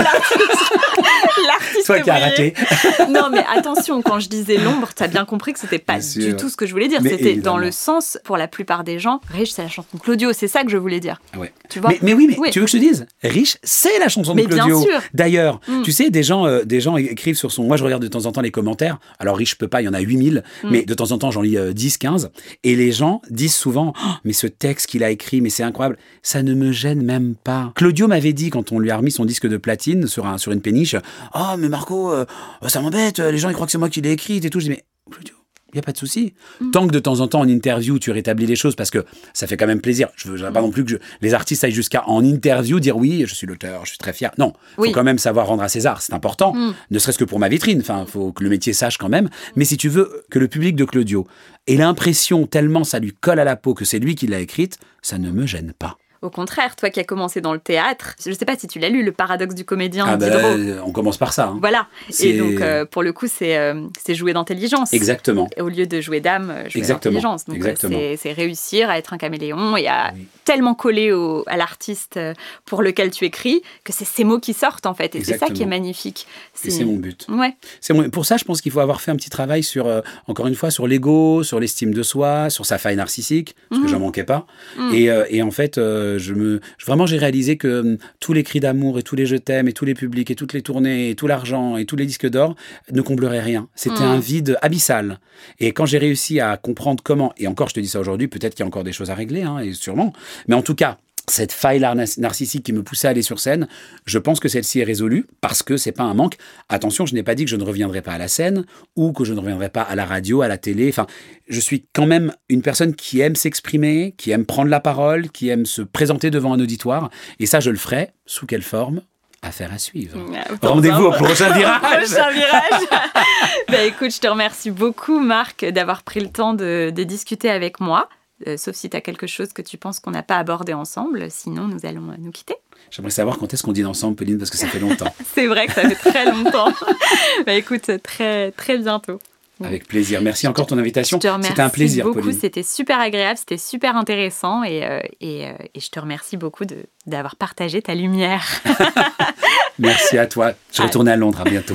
S3: Toi qui as raté.
S1: Non, mais attention, quand je disais l'ombre, tu as bien compris que c'était pas
S3: Bien sûr.
S1: du tout ce que je voulais dire. C'était dans le sens, pour la plupart des gens, Rich, c'est la chanson de Claudio, c'est ça que je voulais dire.
S3: Ouais.
S1: Tu vois
S3: Mais, mais oui, mais
S1: Oui.
S3: tu veux que je te dise Riche, c'est la chanson de
S1: Mais
S3: Claudio. D'ailleurs,
S1: Mm.
S3: tu sais, des gens, euh, des gens écrivent sur son. Moi, je regarde de temps en temps les commentaires. Alors, Riche, je peux pas, il y en a 8000.
S1: Mm.
S3: Mais de temps en temps, j'en lis euh, 10, 15. Et les gens disent souvent Oh, Mais ce texte qu'il a écrit, mais c'est incroyable. Ça ne me gêne même pas. Claudio m'avait dit, quand on lui a remis son disque de platine sur, un, sur une péniche Oh, mais Marco, euh, ça m'embête. Les gens, ils croient que c'est moi qui l'ai écrit et tout. Je dis Mais Claudio. Il n'y a pas de souci.
S1: Mm.
S3: Tant que de temps en temps en interview, tu rétablis les choses parce que ça fait quand même plaisir. Je je veux
S1: Mm.
S3: pas non plus que je- les artistes aillent jusqu'à en interview dire oui, je suis l'auteur, je suis très fier. Non, faut
S1: Oui.
S3: quand même savoir rendre à César, c'est important.
S1: Mm.
S3: Ne serait-ce que pour ma vitrine. Enfin, faut que le métier sache quand même. Mais si tu veux que le public de Claudio ait l'impression tellement ça lui colle à la peau que c'est lui qui l'a écrite, ça ne me gêne pas.
S1: Au contraire, toi qui as commencé dans le théâtre, je sais pas si tu l'as lu, Le paradoxe du comédien
S3: Ah ben, euh, on commence par ça. hein.
S1: Voilà. Et donc, euh, pour le coup, c'est euh, c'est jouer d'intelligence.
S3: Exactement.
S1: Au lieu de jouer d'âme, jouer d'intelligence. Donc,
S3: Exactement.
S1: c'est- réussir à être un caméléon et à
S3: Oui.
S1: tellement coller au- à l'artiste pour lequel tu écris que c'est ces mots qui sortent, en fait. Et c'est ça qui est magnifique.
S3: Et c'est mon but.
S1: Ouais.
S3: Mon- pour ça, je pense qu'il faut avoir fait un petit travail sur, euh, encore une fois, sur l'ego, sur l'estime de soi, sur sa faille narcissique, parce que
S1: Mhm.
S3: j'en manquais pas.
S1: Mhm.
S3: Et, et en fait, euh, je me, vraiment, j'ai réalisé que hum, tous les cris d'amour et tous les je t'aime et tous les publics et toutes les tournées et tout l'argent et tous les disques d'or ne combleraient rien. C'était
S1: Mm.
S3: un vide abyssal. Et quand j'ai réussi à comprendre comment, et encore, je te dis ça aujourd'hui, peut-être qu'il y a encore des choses à régler, hein, et sûrement, mais en tout cas, cette faille nar- narcissique qui me poussait à aller sur scène, je pense que celle-ci est résolue parce que c'est pas un manque. Attention, je n'ai pas dit que je ne reviendrai pas à la scène ou que je ne reviendrai pas à la radio, à la télé. Enfin, je suis quand même une personne qui aime s'exprimer, qui aime prendre la parole, qui aime se présenter devant un auditoire. Et ça, je le ferai. Sous quelle forme? Affaire à suivre. Rendez-vous au prochain virage.
S1: Prochain virage. bah, écoute, je te remercie beaucoup, Marc, d'avoir pris le temps de, de discuter avec moi. Euh, sauf si tu as quelque chose que tu penses qu'on n'a pas abordé ensemble. Sinon, nous allons euh, nous quitter.
S3: J'aimerais savoir quand est-ce qu'on dîne ensemble, Pauline, parce que ça fait longtemps.
S1: C'est vrai que ça fait très longtemps. bah, écoute, très, très bientôt.
S3: Avec plaisir. Merci encore ton invitation. C'était un plaisir,
S1: beaucoup. C'était super agréable, c'était super intéressant et, euh, et, euh, et je te remercie beaucoup d'avoir partagé ta lumière.
S3: Merci à toi. Je retourne à Londres. À bientôt.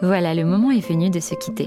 S1: Voilà, le moment est venu de se quitter.